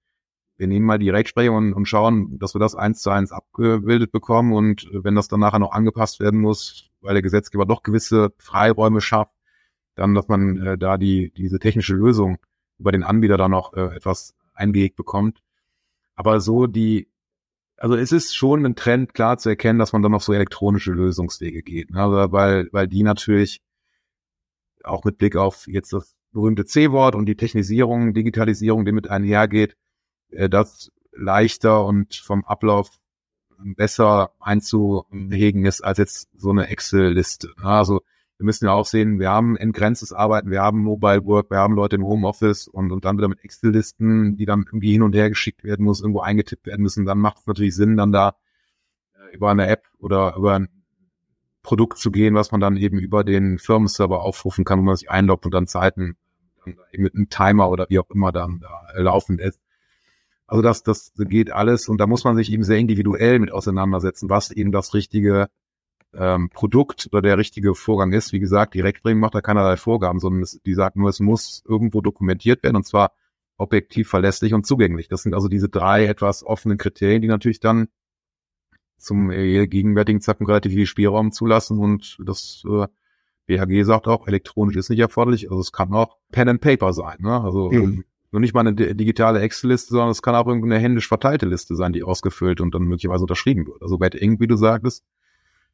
wir nehmen mal die Rechtsprechung und, und schauen, dass wir das eins zu eins abgebildet bekommen und wenn das dann nachher noch angepasst werden muss, weil der Gesetzgeber doch gewisse Freiräume schafft, dann, dass man äh, da die diese technische Lösung über den Anbieter dann noch äh, etwas eingelegt bekommt. Aber so die, also es ist schon ein Trend klar zu erkennen, dass man dann auf so elektronische Lösungswege geht, ne? also weil weil die natürlich auch mit Blick auf jetzt das berühmte C-Wort und die Technisierung, Digitalisierung, die mit einhergeht, äh, das leichter und vom Ablauf besser einzuhegen ist als jetzt so eine Excel-Liste. Also wir müssen ja auch sehen, wir haben entgrenztes Arbeiten, wir haben Mobile Work, wir haben Leute im Homeoffice und, und dann wieder mit Excel-Listen, die dann irgendwie hin und her geschickt werden muss, irgendwo eingetippt werden müssen. Dann macht es natürlich Sinn, dann da äh, über eine App oder über ein Produkt zu gehen, was man dann eben über den Firmenserver aufrufen kann, wo man sich einloggt und dann Zeiten dann eben mit einem Timer oder wie auch immer dann da laufen lässt. Also das, das geht alles und da muss man sich eben sehr individuell mit auseinandersetzen, was eben das richtige ähm, Produkt oder der richtige Vorgang ist. Wie gesagt, Rechtsprechung macht da keinerlei Vorgaben, sondern es, die sagt nur, es muss irgendwo dokumentiert werden und zwar objektiv verlässlich und zugänglich. Das sind also diese drei etwas offenen Kriterien, die natürlich dann zum äh, gegenwärtigen Zeitpunkt relativ viel Spielraum zulassen und das äh, BHG sagt auch, elektronisch ist nicht erforderlich, also es kann auch Pen and Paper sein. Ne? Also mhm. Nur nicht mal eine digitale Excel-Liste, sondern es kann auch irgendeine händisch verteilte Liste sein, die ausgefüllt und dann möglicherweise unterschrieben wird. Also bei Ink, wie du sagtest,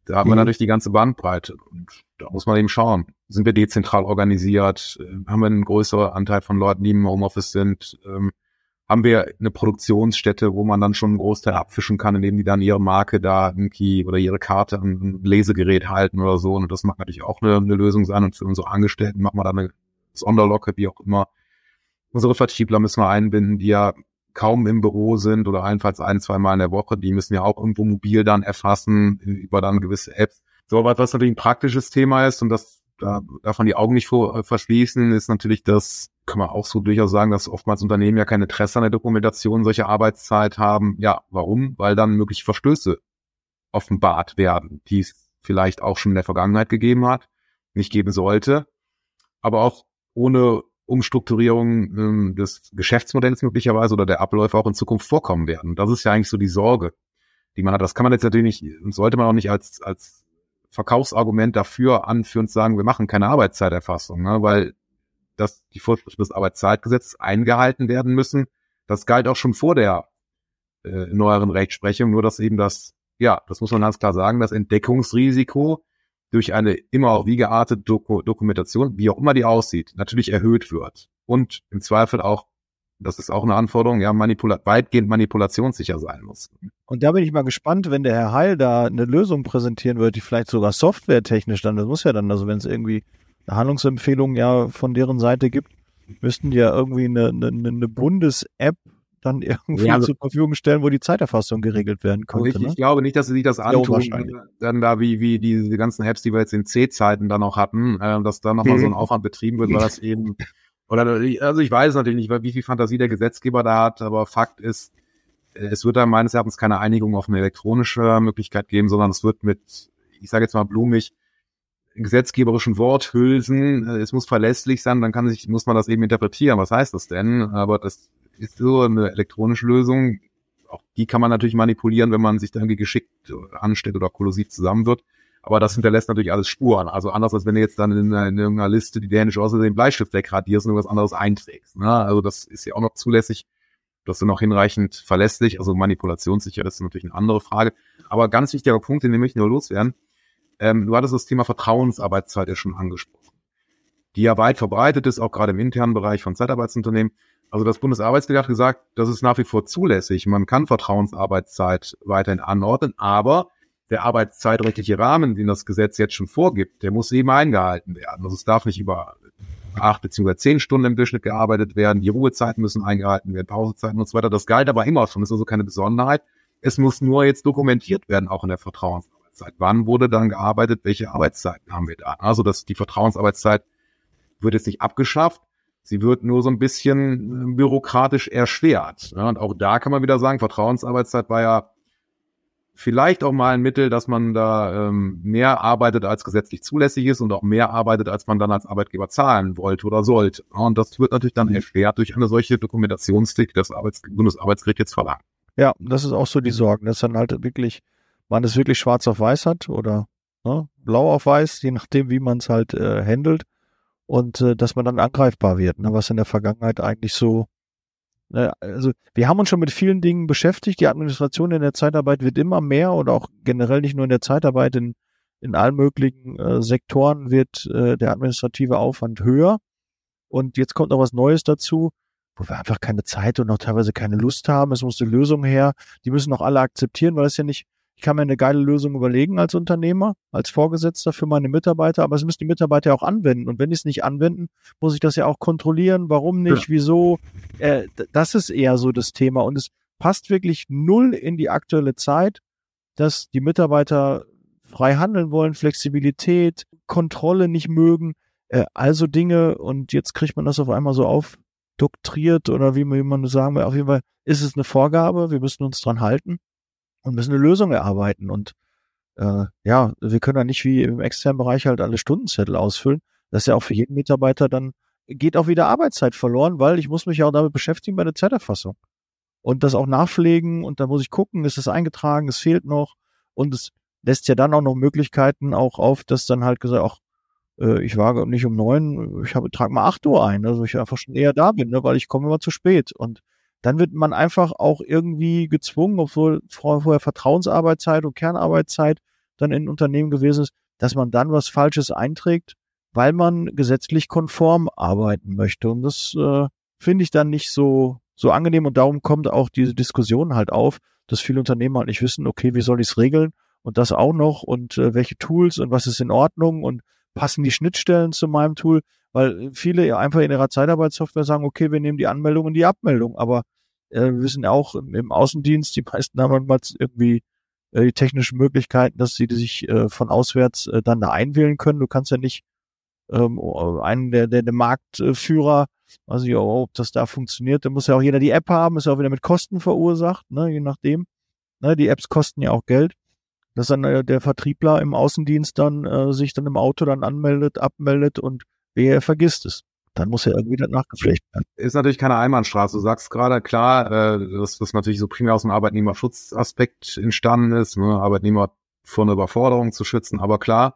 da haben mhm. wir natürlich die ganze Bandbreite. Und da muss man eben schauen. Sind wir dezentral organisiert? Äh, haben wir einen größeren Anteil von Leuten, die im Homeoffice sind? Ähm, haben wir eine Produktionsstätte, wo man dann schon einen Großteil abfischen kann, indem die dann ihre Marke da irgendwie oder ihre Karte an ein Lesegerät halten oder so. Und das mag natürlich auch eine, eine Lösung sein. Und für unsere Angestellten machen wir da eine Sonderlocke, wie auch immer. Unsere Vertriebler müssen wir einbinden, die ja kaum im Büro sind oder allenfalls ein, zwei Mal in der Woche, die müssen ja auch irgendwo mobil dann erfassen über dann gewisse Apps. So, was natürlich ein praktisches Thema ist und das da darf man die Augen nicht vor, äh, verschließen, ist natürlich das, kann man auch so durchaus sagen, dass oftmals Unternehmen ja kein Interesse an der Dokumentation solcher Arbeitszeit haben. Ja, warum? Weil dann mögliche Verstöße offenbart werden, die es vielleicht auch schon in der Vergangenheit gegeben hat, nicht geben sollte, aber auch ohne Umstrukturierung ähm, des Geschäftsmodells möglicherweise oder der Abläufe auch in Zukunft vorkommen werden. Das ist ja eigentlich so die Sorge, die man hat. Das kann man jetzt natürlich nicht und sollte man auch nicht als, als Verkaufsargument dafür anführen, zu sagen, wir machen keine Arbeitszeiterfassung, ne? weil dass die Vorschriften des Arbeitszeitgesetzes eingehalten werden müssen. Das galt auch schon vor der äh, neueren Rechtsprechung, nur dass eben das, ja, das muss man ganz klar sagen, das Entdeckungsrisiko durch eine immer auch wie geartete Doku Dokumentation, wie auch immer die aussieht, natürlich erhöht wird. Und im Zweifel auch, das ist auch eine Anforderung, ja, manipula weitgehend manipulationssicher sein muss. Und da bin ich mal gespannt, wenn der Herr Heil da eine Lösung präsentieren wird, die vielleicht sogar softwaretechnisch dann, das muss ja dann, also wenn es irgendwie eine Handlungsempfehlung ja von deren Seite gibt, müssten die ja irgendwie eine, eine, eine Bundes-App dann irgendwie ja, also, zur Verfügung stellen, wo die Zeiterfassung geregelt werden könnte. Ich, ne? ich glaube nicht, dass sie sich das antun, dann da wie, wie diese ganzen Apps, die wir jetzt in C-Zeiten dann noch hatten, äh, dass da nochmal mhm. so ein Aufwand betrieben wird, weil das eben, oder also ich weiß natürlich nicht, wie viel Fantasie der Gesetzgeber da hat, aber Fakt ist, äh, es wird da meines Erachtens keine Einigung auf eine elektronische Möglichkeit geben, sondern es wird mit, ich sage jetzt mal blumig, gesetzgeberischen Worthülsen, äh, es muss verlässlich sein, dann kann sich, muss man das eben interpretieren. Was heißt das denn? Aber das ist so eine elektronische Lösung. Auch die kann man natürlich manipulieren, wenn man sich da irgendwie geschickt anstellt oder kollusiv zusammen wird. Aber das hinterlässt natürlich alles Spuren. Also anders als wenn du jetzt dann in, in irgendeiner Liste die dänische außer den Bleistift wegradierst und irgendwas anderes einträgst. Ne? Also das ist ja auch noch zulässig. Das ist noch hinreichend verlässlich. Also manipulationssicher ist natürlich eine andere Frage. Aber ganz wichtiger Punkt, den wir möchten nur loswerden. Ähm, du hattest das Thema Vertrauensarbeitszeit ja schon angesprochen. Die ja weit verbreitet ist, auch gerade im internen Bereich von Zeitarbeitsunternehmen. Also das Bundesarbeitsgericht hat gesagt, das ist nach wie vor zulässig. Man kann Vertrauensarbeitszeit weiterhin anordnen, aber der arbeitszeitrechtliche Rahmen, den das Gesetz jetzt schon vorgibt, der muss eben eingehalten werden. Also es darf nicht über acht beziehungsweise zehn Stunden im Durchschnitt gearbeitet werden. Die Ruhezeiten müssen eingehalten werden, Pausezeiten und so weiter. Das galt aber immer schon. Das ist also keine Besonderheit. Es muss nur jetzt dokumentiert werden, auch in der Vertrauensarbeitszeit. Wann wurde dann gearbeitet? Welche Arbeitszeiten haben wir da? Also, dass die Vertrauensarbeitszeit wird jetzt nicht abgeschafft. Sie wird nur so ein bisschen äh, bürokratisch erschwert. Ja, und auch da kann man wieder sagen, Vertrauensarbeitszeit war ja vielleicht auch mal ein Mittel, dass man da ähm, mehr arbeitet, als gesetzlich zulässig ist und auch mehr arbeitet, als man dann als Arbeitgeber zahlen wollte oder sollte. Und das wird natürlich dann erschwert durch eine solche Dokumentationspflicht, die das Arbeits Bundesarbeitsgericht jetzt verlangt. Ja, das ist auch so die Sorgen, dass dann halt wirklich, man es wirklich schwarz auf weiß hat oder ne, blau auf weiß, je nachdem, wie man es halt äh, handelt und äh, dass man dann angreifbar wird, ne, was in der Vergangenheit eigentlich so Ne, also wir haben uns schon mit vielen Dingen beschäftigt. Die Administration in der Zeitarbeit wird immer mehr oder auch generell nicht nur in der Zeitarbeit, in, in allen möglichen äh, Sektoren wird äh, der administrative Aufwand höher. Und jetzt kommt noch was Neues dazu, wo wir einfach keine Zeit und auch teilweise keine Lust haben. Es muss eine Lösung her. Die müssen auch alle akzeptieren, weil es ja nicht ich kann mir eine geile Lösung überlegen als Unternehmer, als Vorgesetzter für meine Mitarbeiter, aber es müssen die Mitarbeiter ja auch anwenden. Und wenn die es nicht anwenden, muss ich das ja auch kontrollieren. Warum nicht? Ja. Wieso? Äh, das ist eher so das Thema. Und es passt wirklich null in die aktuelle Zeit, dass die Mitarbeiter frei handeln wollen, Flexibilität, Kontrolle nicht mögen, äh, also Dinge. Und jetzt kriegt man das auf einmal so aufdoktriert oder wie man sagen will. Auf jeden Fall ist es eine Vorgabe. Wir müssen uns dran halten und müssen eine Lösung erarbeiten. Und äh, ja, wir können ja nicht wie im externen Bereich halt alle Stundenzettel ausfüllen. Das ist ja auch für jeden Mitarbeiter dann, geht auch wieder Arbeitszeit verloren, weil ich muss mich ja auch damit beschäftigen bei der Zeiterfassung. Und das auch nachpflegen und da muss ich gucken, ist es eingetragen, es fehlt noch. Und es lässt ja dann auch noch Möglichkeiten auch auf, dass dann halt gesagt, auch äh, ich wage nicht um neun, ich habe, trage mal acht Uhr ein, also ich einfach schon eher da bin, ne, weil ich komme immer zu spät. Und dann wird man einfach auch irgendwie gezwungen, obwohl vorher Vertrauensarbeitszeit und Kernarbeitszeit dann in Unternehmen gewesen ist, dass man dann was Falsches einträgt, weil man gesetzlich konform arbeiten möchte. Und das äh, finde ich dann nicht so, so angenehm. Und darum kommt auch diese Diskussion halt auf, dass viele Unternehmen halt nicht wissen, okay, wie soll ich es regeln? Und das auch noch und äh, welche Tools und was ist in Ordnung und passen die Schnittstellen zu meinem Tool? Weil viele einfach in ihrer Zeitarbeitssoftware sagen, okay, wir nehmen die Anmeldung und die Abmeldung, aber äh, wir wissen auch im, im Außendienst, die meisten haben manchmal irgendwie äh, die technischen Möglichkeiten, dass sie sich äh, von auswärts äh, dann da einwählen können. Du kannst ja nicht ähm, einen der, der, der Marktführer, also ja, ob das da funktioniert, da muss ja auch jeder die App haben, ist ja auch wieder mit Kosten verursacht, ne, je nachdem. Ne, die Apps kosten ja auch Geld. Dass dann äh, der Vertriebler im Außendienst dann äh, sich dann im Auto dann anmeldet, abmeldet und wer vergisst es dann muss ja irgendwie das nachgepflegt werden. Ist natürlich keine Einbahnstraße. Du sagst gerade, klar, äh, dass das natürlich so primär aus dem Arbeitnehmerschutzaspekt entstanden ist, ne? Arbeitnehmer vor einer Überforderung zu schützen. Aber klar,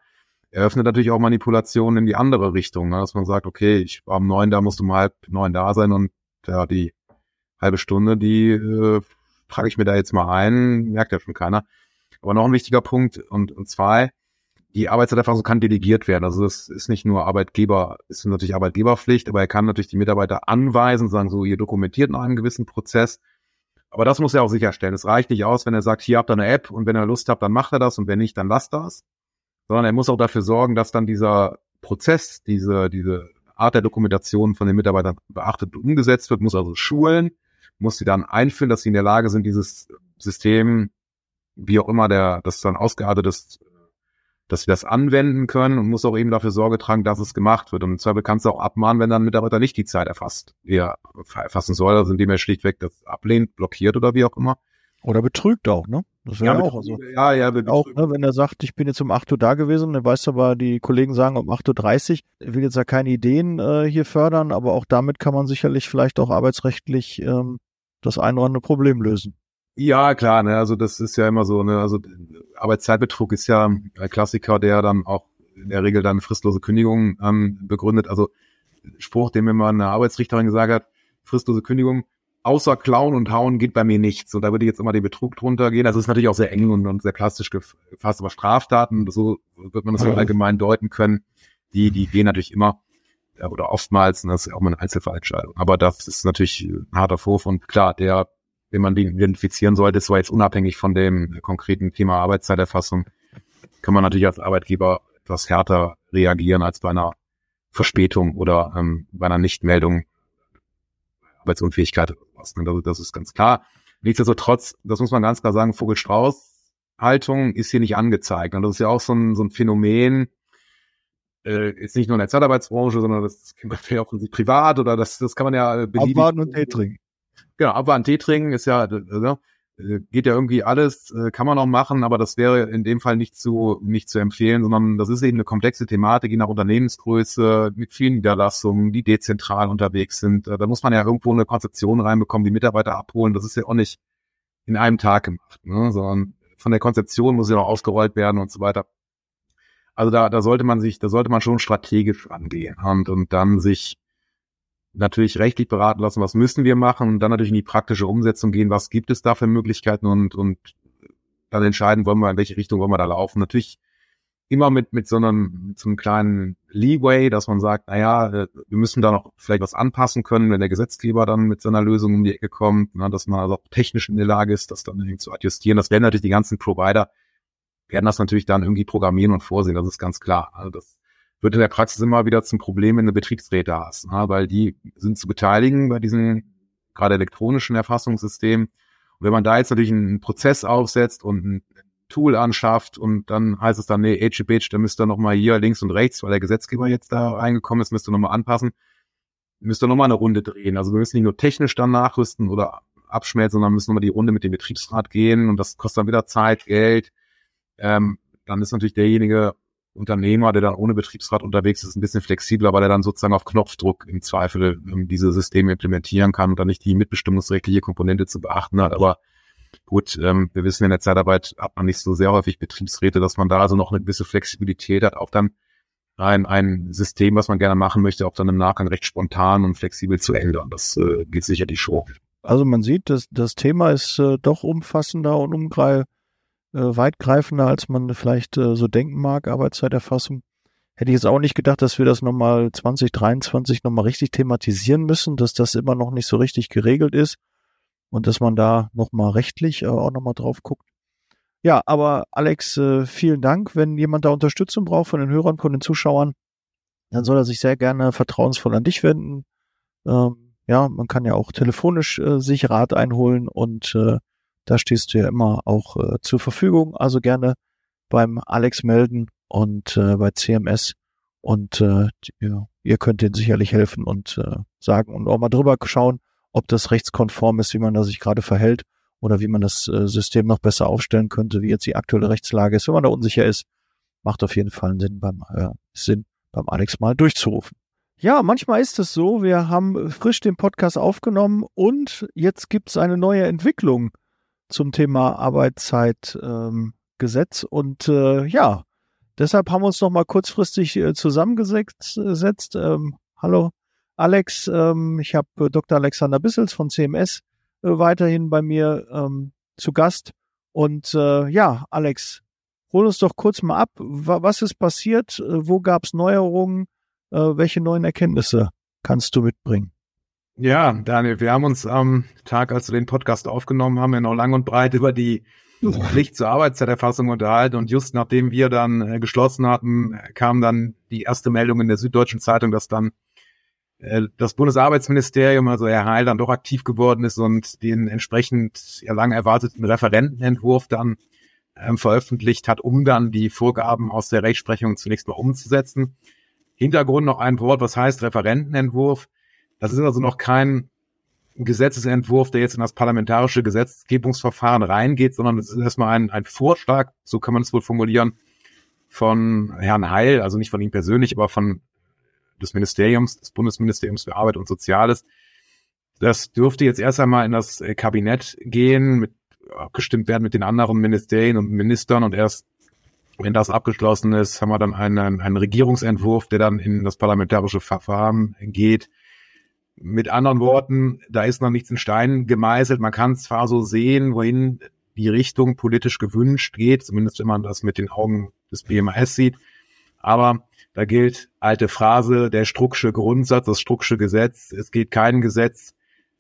eröffnet natürlich auch Manipulationen in die andere Richtung, ne? dass man sagt, okay, ich war um neun da, musst du um halb neun da sein und ja, die halbe Stunde, die äh, trage ich mir da jetzt mal ein, merkt ja schon keiner. Aber noch ein wichtiger Punkt und, und zwei, die Arbeitszeiterfassung kann delegiert werden. Also das ist nicht nur Arbeitgeber, ist natürlich Arbeitgeberpflicht, aber er kann natürlich die Mitarbeiter anweisen, sagen so, ihr dokumentiert nach einem gewissen Prozess. Aber das muss er auch sicherstellen. Es reicht nicht aus, wenn er sagt, hier habt ihr eine App und wenn ihr Lust habt, dann macht er das und wenn nicht, dann lasst das. Sondern er muss auch dafür sorgen, dass dann dieser Prozess, diese, diese Art der Dokumentation von den Mitarbeitern beachtet und umgesetzt wird, muss also schulen, muss sie dann einführen, dass sie in der Lage sind, dieses System, wie auch immer der, das dann ausgeartet ist, dass sie das anwenden können und muss auch eben dafür Sorge tragen, dass es gemacht wird. Und im Zweifel kannst du auch abmahnen, wenn dann ein Mitarbeiter nicht die Zeit erfasst, die er erfassen soll, also indem er schlichtweg das ablehnt, blockiert oder wie auch immer. Oder betrügt auch, ne? Das wäre ja, auch. Also, ja, ja, auch, ne, wenn er sagt, ich bin jetzt um 8 Uhr da gewesen, dann weißt du aber, die Kollegen sagen um 8.30 Uhr, er will jetzt ja keine Ideen äh, hier fördern, aber auch damit kann man sicherlich vielleicht auch arbeitsrechtlich ähm, das ein oder andere Problem lösen. Ja, klar, ne, also das ist ja immer so, ne, also Arbeitszeitbetrug ist ja ein Klassiker, der dann auch in der Regel dann fristlose Kündigung ähm, begründet. Also Spruch, den mir mal eine Arbeitsrichterin gesagt hat, fristlose Kündigung, außer Klauen und Hauen geht bei mir nichts. Und da würde ich jetzt immer den Betrug drunter gehen. Also ist natürlich auch sehr eng und, und sehr plastisch gefasst, aber Straftaten, so wird man das so allgemein deuten können, die, die gehen natürlich immer oder oftmals, und das ist ja auch mal eine Einzelfallentscheidung. Aber das ist natürlich ein harter Vorwurf und klar, der wenn man den identifizieren sollte, ist zwar jetzt unabhängig von dem konkreten Thema Arbeitszeiterfassung, kann man natürlich als Arbeitgeber etwas härter reagieren als bei einer Verspätung oder ähm, bei einer Nichtmeldung Arbeitsunfähigkeit. Also das ist ganz klar. Nichtsdestotrotz, das muss man ganz klar sagen, Vogel-Strauß-Haltung ist hier nicht angezeigt. Und das ist ja auch so ein, so ein Phänomen, äh, ist nicht nur in der Zeitarbeitsbranche, sondern das kennt man auch privat oder das, das kann man ja beliebig. Abwarten und Tee trinken. Genau, abwarten, Tee trinken ist ja, ne? äh, geht ja irgendwie alles, äh, kann man auch machen, aber das wäre in dem Fall nicht zu, nicht zu empfehlen, sondern das ist eben eine komplexe Thematik, je nach Unternehmensgröße, mit vielen Niederlassungen, die dezentral unterwegs sind. Äh, da muss man ja irgendwo eine Konzeption reinbekommen, die Mitarbeiter abholen. Das ist ja auch nicht in einem Tag gemacht, ne? sondern von der Konzeption muss ja noch ausgerollt werden und so weiter. Also da, da sollte man sich, da sollte man schon strategisch angehen und, und dann sich natürlich rechtlich beraten lassen, was müssen wir machen und dann natürlich in die praktische Umsetzung gehen, was gibt es da für Möglichkeiten und, und dann entscheiden, wollen wir in welche Richtung wollen wir da laufen. Natürlich immer mit, mit so einem, mit so einem kleinen Leeway, dass man sagt, naja, äh, wir müssen da noch vielleicht was anpassen können, wenn der Gesetzgeber dann mit seiner Lösung um die Ecke kommt, na, dass man also auch technisch in der Lage ist, das dann irgendwie zu adjustieren. Das werden natürlich die ganzen Provider, werden das natürlich dann irgendwie programmieren und vorsehen, das ist ganz klar. Also das wird in der Praxis immer wieder zum Problem, wenn du Betriebsräte hast, na, weil die sind zu beteiligen bei diesen gerade elektronischen Erfassungssystemen. Und wenn man da jetzt natürlich einen Prozess aufsetzt und ein Tool anschafft und dann heißt es dann, nee, HBH, da müsst ihr nochmal hier links und rechts, weil der Gesetzgeber jetzt da reingekommen ist, müsst ihr nochmal anpassen, müsst ihr nochmal eine Runde drehen. Also wir müssen nicht nur technisch dann nachrüsten oder abschmelzen, sondern müssen nochmal die Runde mit dem Betriebsrat gehen und das kostet dann wieder Zeit, Geld. Ähm, dann ist natürlich derjenige Unternehmer, der dann ohne Betriebsrat unterwegs ist, ein bisschen flexibler, weil er dann sozusagen auf Knopfdruck im Zweifel ähm, diese Systeme implementieren kann und dann nicht die mitbestimmungsrechtliche Komponente zu beachten hat. Aber Gut, ähm, wir wissen in der Zeitarbeit hat man nicht so sehr häufig Betriebsräte, dass man da also noch eine gewisse Flexibilität hat, auch dann ein, ein System, was man gerne machen möchte, auch dann im Nachgang recht spontan und flexibel zu ändern. Das äh, geht sicherlich schon. Also man sieht, dass das Thema ist äh, doch umfassender und umgreif, äh, weitgreifender, als man vielleicht äh, so denken mag, Arbeitszeiterfassung. Hätte ich jetzt auch nicht gedacht, dass wir das nochmal 2023 nochmal richtig thematisieren müssen, dass das immer noch nicht so richtig geregelt ist und dass man da nochmal rechtlich äh, auch nochmal drauf guckt. Ja, aber Alex, äh, vielen Dank. Wenn jemand da Unterstützung braucht von den Hörern, von den Zuschauern, dann soll er sich sehr gerne vertrauensvoll an dich wenden. Ähm, ja, man kann ja auch telefonisch äh, sich Rat einholen und äh, da stehst du ja immer auch äh, zur Verfügung. Also gerne beim Alex melden und äh, bei CMS und äh, ja, ihr könnt denen sicherlich helfen und äh, sagen und auch mal drüber schauen, ob das rechtskonform ist, wie man da sich gerade verhält oder wie man das äh, System noch besser aufstellen könnte, wie jetzt die aktuelle Rechtslage ist. Wenn man da unsicher ist, macht auf jeden Fall Sinn beim, äh, Sinn beim Alex mal durchzurufen. Ja, manchmal ist es so, wir haben frisch den Podcast aufgenommen und jetzt gibt es eine neue Entwicklung zum Thema Arbeitszeitgesetz ähm, und äh, ja, deshalb haben wir uns noch mal kurzfristig äh, zusammengesetzt. Ähm, hallo Alex, ähm, ich habe äh, Dr. Alexander Bissels von CMS äh, weiterhin bei mir ähm, zu Gast. Und äh, ja, Alex, hol uns doch kurz mal ab. Was ist passiert? Äh, wo gab es Neuerungen? Äh, welche neuen Erkenntnisse kannst du mitbringen? Ja, Daniel, wir haben uns am Tag, als wir den Podcast aufgenommen haben, ja noch lang und breit über die Pflicht zur Arbeitszeiterfassung unterhalten. Und just nachdem wir dann äh, geschlossen hatten, kam dann die erste Meldung in der Süddeutschen Zeitung, dass dann äh, das Bundesarbeitsministerium, also Herr Heil, dann doch aktiv geworden ist und den entsprechend ja lang erwarteten Referentenentwurf dann ähm, veröffentlicht hat, um dann die Vorgaben aus der Rechtsprechung zunächst mal umzusetzen. Hintergrund noch ein Wort, was heißt Referentenentwurf? Das ist also noch kein Gesetzesentwurf, der jetzt in das parlamentarische Gesetzgebungsverfahren reingeht, sondern es ist erstmal ein, ein Vorschlag, so kann man es wohl formulieren, von Herrn Heil, also nicht von ihm persönlich, aber von des Ministeriums, des Bundesministeriums für Arbeit und Soziales. Das dürfte jetzt erst einmal in das äh, Kabinett gehen, mit, abgestimmt werden mit den anderen Ministerien und Ministern und erst wenn das abgeschlossen ist, haben wir dann einen, einen Regierungsentwurf, der dann in das parlamentarische Verfahren geht. Mit anderen Worten, da ist noch nichts in Stein gemeißelt. Man kann zwar so sehen, wohin die Richtung politisch gewünscht geht, zumindest wenn man das mit den Augen des BMS sieht. Aber da gilt alte Phrase, der Strucksche Grundsatz, das Strucksche Gesetz. Es geht kein Gesetz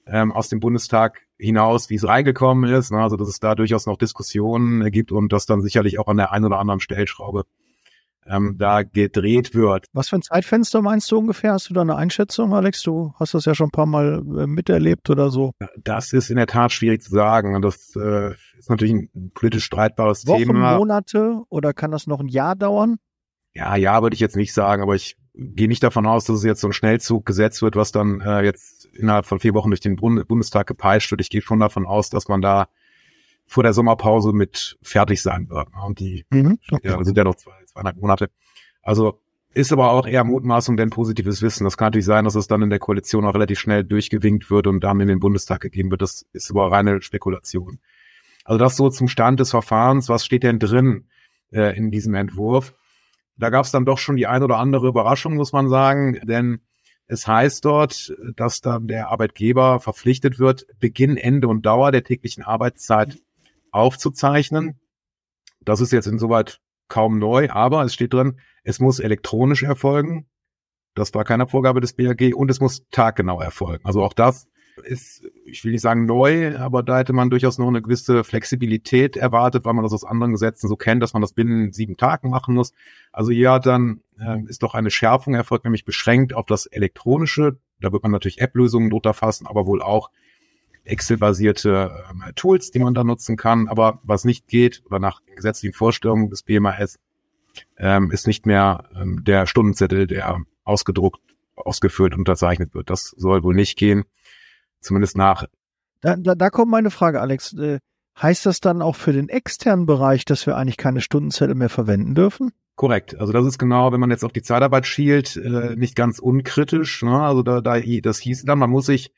ähm, aus dem Bundestag hinaus, wie es reingekommen ist. Ne? Also dass es da durchaus noch Diskussionen gibt und dass dann sicherlich auch an der einen oder anderen Stellschraube ähm, da gedreht wird. Was für ein Zeitfenster meinst du ungefähr? Hast du da eine Einschätzung, Alex? Du hast das ja schon ein paar Mal äh, miterlebt oder so. Das ist in der Tat schwierig zu sagen. Das äh, ist natürlich ein politisch streitbares Wochen, Thema. Monate oder kann das noch ein Jahr dauern? ja, ja, würde ich jetzt nicht sagen, aber ich gehe nicht davon aus, dass es jetzt so ein Schnellzug gesetzt wird, was dann äh, jetzt innerhalb von vier Wochen durch den Bund Bundestag gepeitscht wird. Ich gehe schon davon aus, dass man da vor der Sommerpause mit fertig sein wird. Und die mhm, okay. ja, sind ja noch zwei, zweieinhalb Monate. Also ist aber auch eher Mutmaßung denn positives Wissen. Das kann natürlich sein, dass es dann in der Koalition auch relativ schnell durchgewinkt wird und dann in den Bundestag gegeben wird. Das ist aber reine Spekulation. Also das so zum Stand des Verfahrens. Was steht denn drin äh, in diesem Entwurf? Da gab es dann doch schon die ein oder andere Überraschung, muss man sagen, denn es heißt dort, dass dann der Arbeitgeber verpflichtet wird, Beginn, Ende und Dauer der täglichen Arbeitszeit aufzuzeichnen. Das ist jetzt insoweit kaum neu, aber es steht drin, es muss elektronisch erfolgen. Das war keine Vorgabe des BAG und es muss taggenau erfolgen. Also auch das ist, ich will nicht sagen neu, aber da hätte man durchaus noch eine gewisse Flexibilität erwartet, weil man das aus anderen Gesetzen so kennt, dass man das binnen sieben Tagen machen muss. Also hat dann äh, ist doch eine Schärfung erfolgt, nämlich beschränkt auf das Elektronische. Da wird man natürlich App-Lösungen drunter fassen, aber wohl auch Excel-basierte äh, Tools, die man da nutzen kann. Aber was nicht geht, oder nach gesetzlichen Vorstellungen des BMAS, ähm, ist nicht mehr ähm, der Stundenzettel, der ausgedruckt, ausgefüllt, unterzeichnet wird. Das soll wohl nicht gehen. Zumindest nach. Da, da, da kommt meine Frage, Alex. Äh, heißt das dann auch für den externen Bereich, dass wir eigentlich keine Stundenzettel mehr verwenden dürfen? Korrekt. Also das ist genau, wenn man jetzt auf die Zeitarbeit schielt, äh, nicht ganz unkritisch. Ne? Also da, da, das hieß dann, man muss sich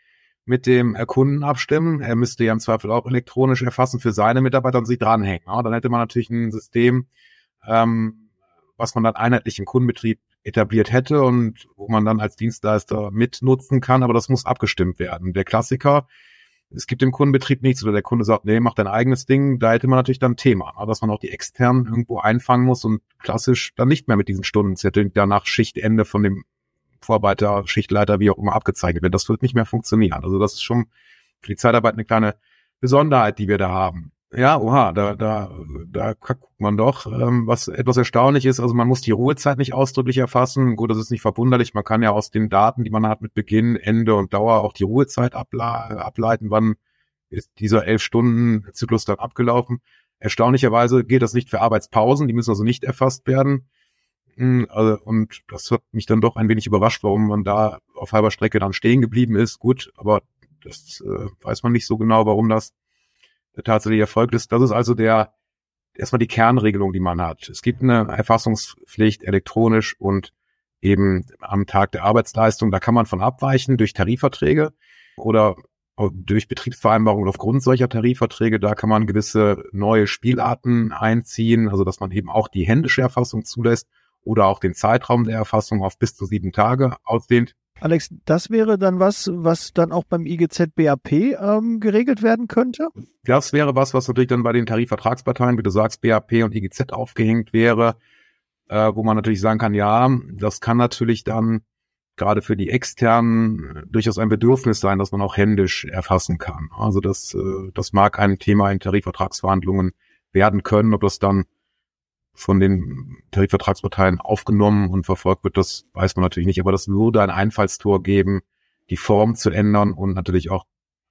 mit dem Kunden abstimmen. Er müsste ja im Zweifel auch elektronisch erfassen für seine Mitarbeiter und sie dranhängen. Dann hätte man natürlich ein System, ähm, was man dann einheitlich im Kundenbetrieb etabliert hätte und wo man dann als Dienstleister mitnutzen kann, aber das muss abgestimmt werden. Der Klassiker, es gibt im Kundenbetrieb nichts oder der Kunde sagt, nee, mach dein eigenes Ding, da hätte man natürlich dann ein Thema, dass man auch die externen irgendwo einfangen muss und klassisch dann nicht mehr mit diesen Stundenzetteln danach Schichtende von dem Vorarbeiter, Schichtleiter, wie auch immer abgezeichnet wird. Das wird nicht mehr funktionieren. Also das ist schon für die Zeitarbeit eine kleine Besonderheit, die wir da haben. Ja, oha, da, da, da guckt man doch. Ähm, was etwas erstaunlich ist, also man muss die Ruhezeit nicht ausdrücklich erfassen. Gut, das ist nicht verwunderlich. Man kann ja aus den Daten, die man hat mit Beginn, Ende und Dauer auch die Ruhezeit ableiten, wann ist dieser elf Stunden Zyklus dann abgelaufen. Erstaunlicherweise gilt das nicht für Arbeitspausen, die müssen also nicht erfasst werden. Hm, also, und das hat mich dann doch ein wenig überrascht, warum man da auf halber Strecke dann stehen geblieben ist. Gut, aber das äh, weiß man nicht so genau, warum das tatsächlich erfolgt ist. Das ist also der erstmal die Kernregelung, die man hat. Es gibt eine Erfassungspflicht elektronisch und eben am Tag der Arbeitsleistung. Da kann man von abweichen durch Tarifverträge oder durch Betriebsvereinbarungen aufgrund solcher Tarifverträge. Da kann man gewisse neue Spielarten einziehen, also dass man eben auch die händische Erfassung zulässt oder auch den Zeitraum der Erfassung auf bis zu sieben Tage ausdehnt. Alex, das wäre dann was, was dann auch beim IGZ BAP ähm, geregelt werden könnte? Das wäre was, was natürlich dann bei den Tarifvertragsparteien, wie du sagst, BAP und IGZ aufgehängt wäre, äh, wo man natürlich sagen kann, ja, das kann natürlich dann gerade für die externen durchaus ein Bedürfnis sein, dass man auch händisch erfassen kann. Also das, äh, das mag ein Thema in Tarifvertragsverhandlungen werden können, ob das dann von den Tarifvertragsparteien aufgenommen und verfolgt wird, das weiß man natürlich nicht. Aber das würde ein Einfallstor geben, die Form zu ändern und natürlich auch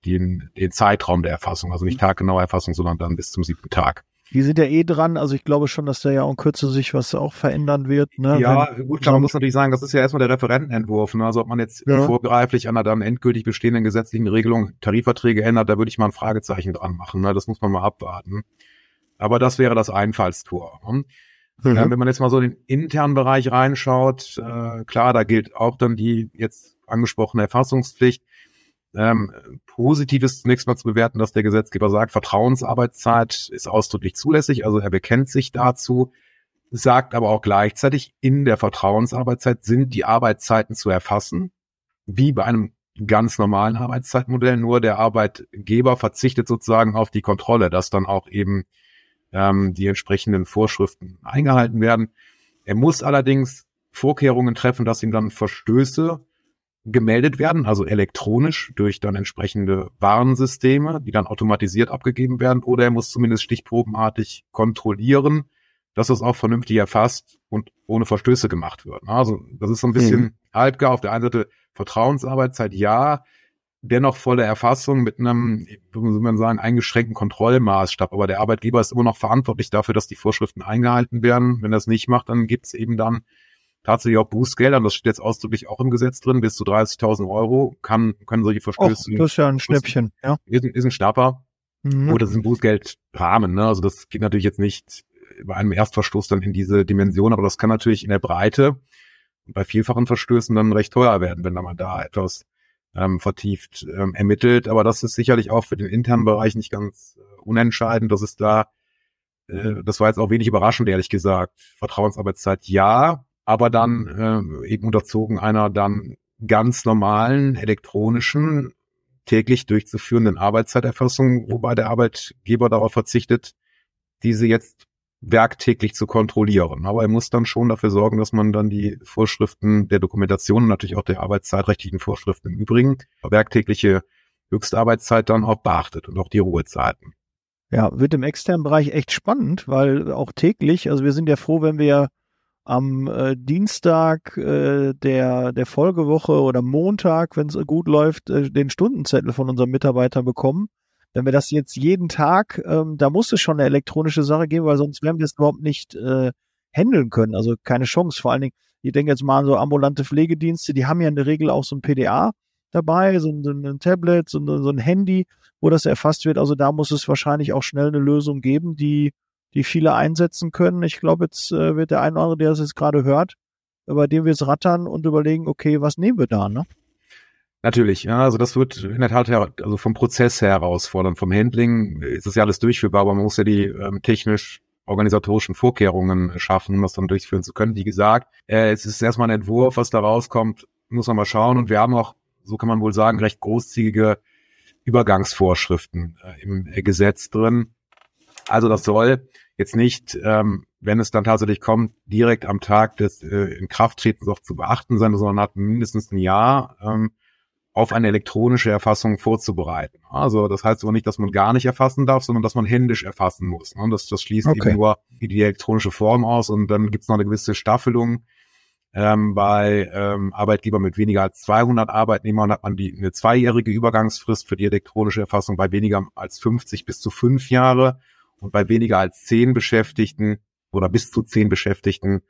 den, den Zeitraum der Erfassung, also nicht mhm. taggenaue Erfassung, sondern dann bis zum siebten Tag. Die sind ja eh dran, also ich glaube schon, dass da ja auch in Kürze sich was auch verändern wird. Ne? Ja, Wenn, gut, man muss natürlich sagen, das ist ja erstmal der Referentenentwurf. Ne? Also ob man jetzt ja. vorgreiflich an einer dann endgültig bestehenden gesetzlichen Regelung Tarifverträge ändert, da würde ich mal ein Fragezeichen dran machen. Ne? Das muss man mal abwarten. Aber das wäre das Einfallstor. Mhm. Äh, wenn man jetzt mal so in den internen Bereich reinschaut, äh, klar, da gilt auch dann die jetzt angesprochene Erfassungspflicht. Ähm, positiv ist zunächst mal zu bewerten, dass der Gesetzgeber sagt, Vertrauensarbeitszeit ist ausdrücklich zulässig, also er bekennt sich dazu, sagt aber auch gleichzeitig, in der Vertrauensarbeitszeit sind die Arbeitszeiten zu erfassen, wie bei einem ganz normalen Arbeitszeitmodell, nur der Arbeitgeber verzichtet sozusagen auf die Kontrolle, dass dann auch eben ähm, die entsprechenden Vorschriften eingehalten werden. Er muss allerdings Vorkehrungen treffen, dass ihm dann Verstöße gemeldet werden, also elektronisch durch dann entsprechende Warnsysteme, die dann automatisiert abgegeben werden, oder er muss zumindest stichprobenartig kontrollieren, dass das auch vernünftig erfasst und ohne Verstöße gemacht wird. Also das ist so ein bisschen mhm. halbgar. Auf der einen Seite Vertrauensarbeitszeit, ja, dennoch volle Erfassung mit einem, wie man sagen, eingeschränkten Kontrollmaßstab. Aber der Arbeitgeber ist immer noch verantwortlich dafür, dass die Vorschriften eingehalten werden. Wenn er es nicht macht, dann gibt es eben dann tatsächlich auch Bußgelder. Das steht jetzt ausdrücklich auch im Gesetz drin. Bis zu 30.000 Euro kann, können solche Verstöße. Oh, das ist ja ein Schnäppchen, ja. Ist, ist ein Schnapper. Mhm. Oder das ist ein Bußgeldrahmen, ne? Also das geht natürlich jetzt nicht bei einem Erstverstoß dann in diese Dimension, aber das kann natürlich in der Breite bei vielfachen Verstößen dann recht teuer werden, wenn man da etwas ähm, vertieft ähm, ermittelt. Aber das ist sicherlich auch für den internen Bereich nicht ganz äh, unentscheidend. Das ist da, äh, das war jetzt auch wenig überraschend, ehrlich gesagt. Vertrauensarbeitszeit ja, aber dann äh, eben unterzogen einer dann ganz normalen elektronischen täglich durchzuführenden Arbeitszeiterfassung, wobei der Arbeitgeber darauf verzichtet, diese jetzt werktäglich zu kontrollieren. Aber er muss dann schon dafür sorgen, dass man dann die Vorschriften der Dokumentation und natürlich auch der arbeitszeitrechtlichen Vorschriften im Übrigen, werktägliche Höchstarbeitszeit dann auch beachtet und auch die Ruhezeiten. Ja, wird im externen Bereich echt spannend, weil auch täglich, also wir sind ja froh, wenn wir am äh, Dienstag äh, der, der Folgewoche oder Montag, wenn es gut läuft, äh, den Stundenzettel von unseren Mitarbeitern bekommen. Wenn wir das jetzt jeden Tag, ähm, da muss es schon eine elektronische Sache geben, weil sonst werden wir es überhaupt nicht äh, handeln können. Also keine Chance. Vor allen Dingen, ich denke jetzt mal an so ambulante Pflegedienste, die haben ja in der Regel auch so ein PDA dabei, so ein, ein Tablet, so ein, so ein Handy, wo das erfasst wird. Also da muss es wahrscheinlich auch schnell eine Lösung geben, die, die viele einsetzen können. Ich glaube, jetzt äh, wird der eine oder andere, der das jetzt gerade hört, bei dem wir es rattern und überlegen, okay, was nehmen wir da, ne? Natürlich, ja, also das wird in der Tat her, also vom Prozess her herausfordern. Vom Handling ist das ja alles durchführbar, aber man muss ja die ähm, technisch organisatorischen Vorkehrungen schaffen, um das dann durchführen zu können. Wie gesagt, äh, es ist erstmal ein Entwurf, was da rauskommt, muss man mal schauen. Und wir haben auch, so kann man wohl sagen, recht großzügige Übergangsvorschriften äh, im äh, Gesetz drin. Also das soll jetzt nicht, ähm, wenn es dann tatsächlich kommt, direkt am Tag des äh, Inkrafttretens auch zu beachten sein, sondern hat mindestens ein Jahr ähm, auf eine elektronische Erfassung vorzubereiten. Also das heißt aber nicht, dass man gar nicht erfassen darf, sondern dass man händisch erfassen muss. Ne? Das, das schließt okay. eben nur die elektronische Form aus und dann gibt es noch eine gewisse Staffelung. Ähm, bei ähm, Arbeitgebern mit weniger als 200 Arbeitnehmern hat man die, eine zweijährige Übergangsfrist für die elektronische Erfassung, bei weniger als 50 bis zu fünf Jahre und bei weniger als zehn Beschäftigten oder bis zu zehn Beschäftigten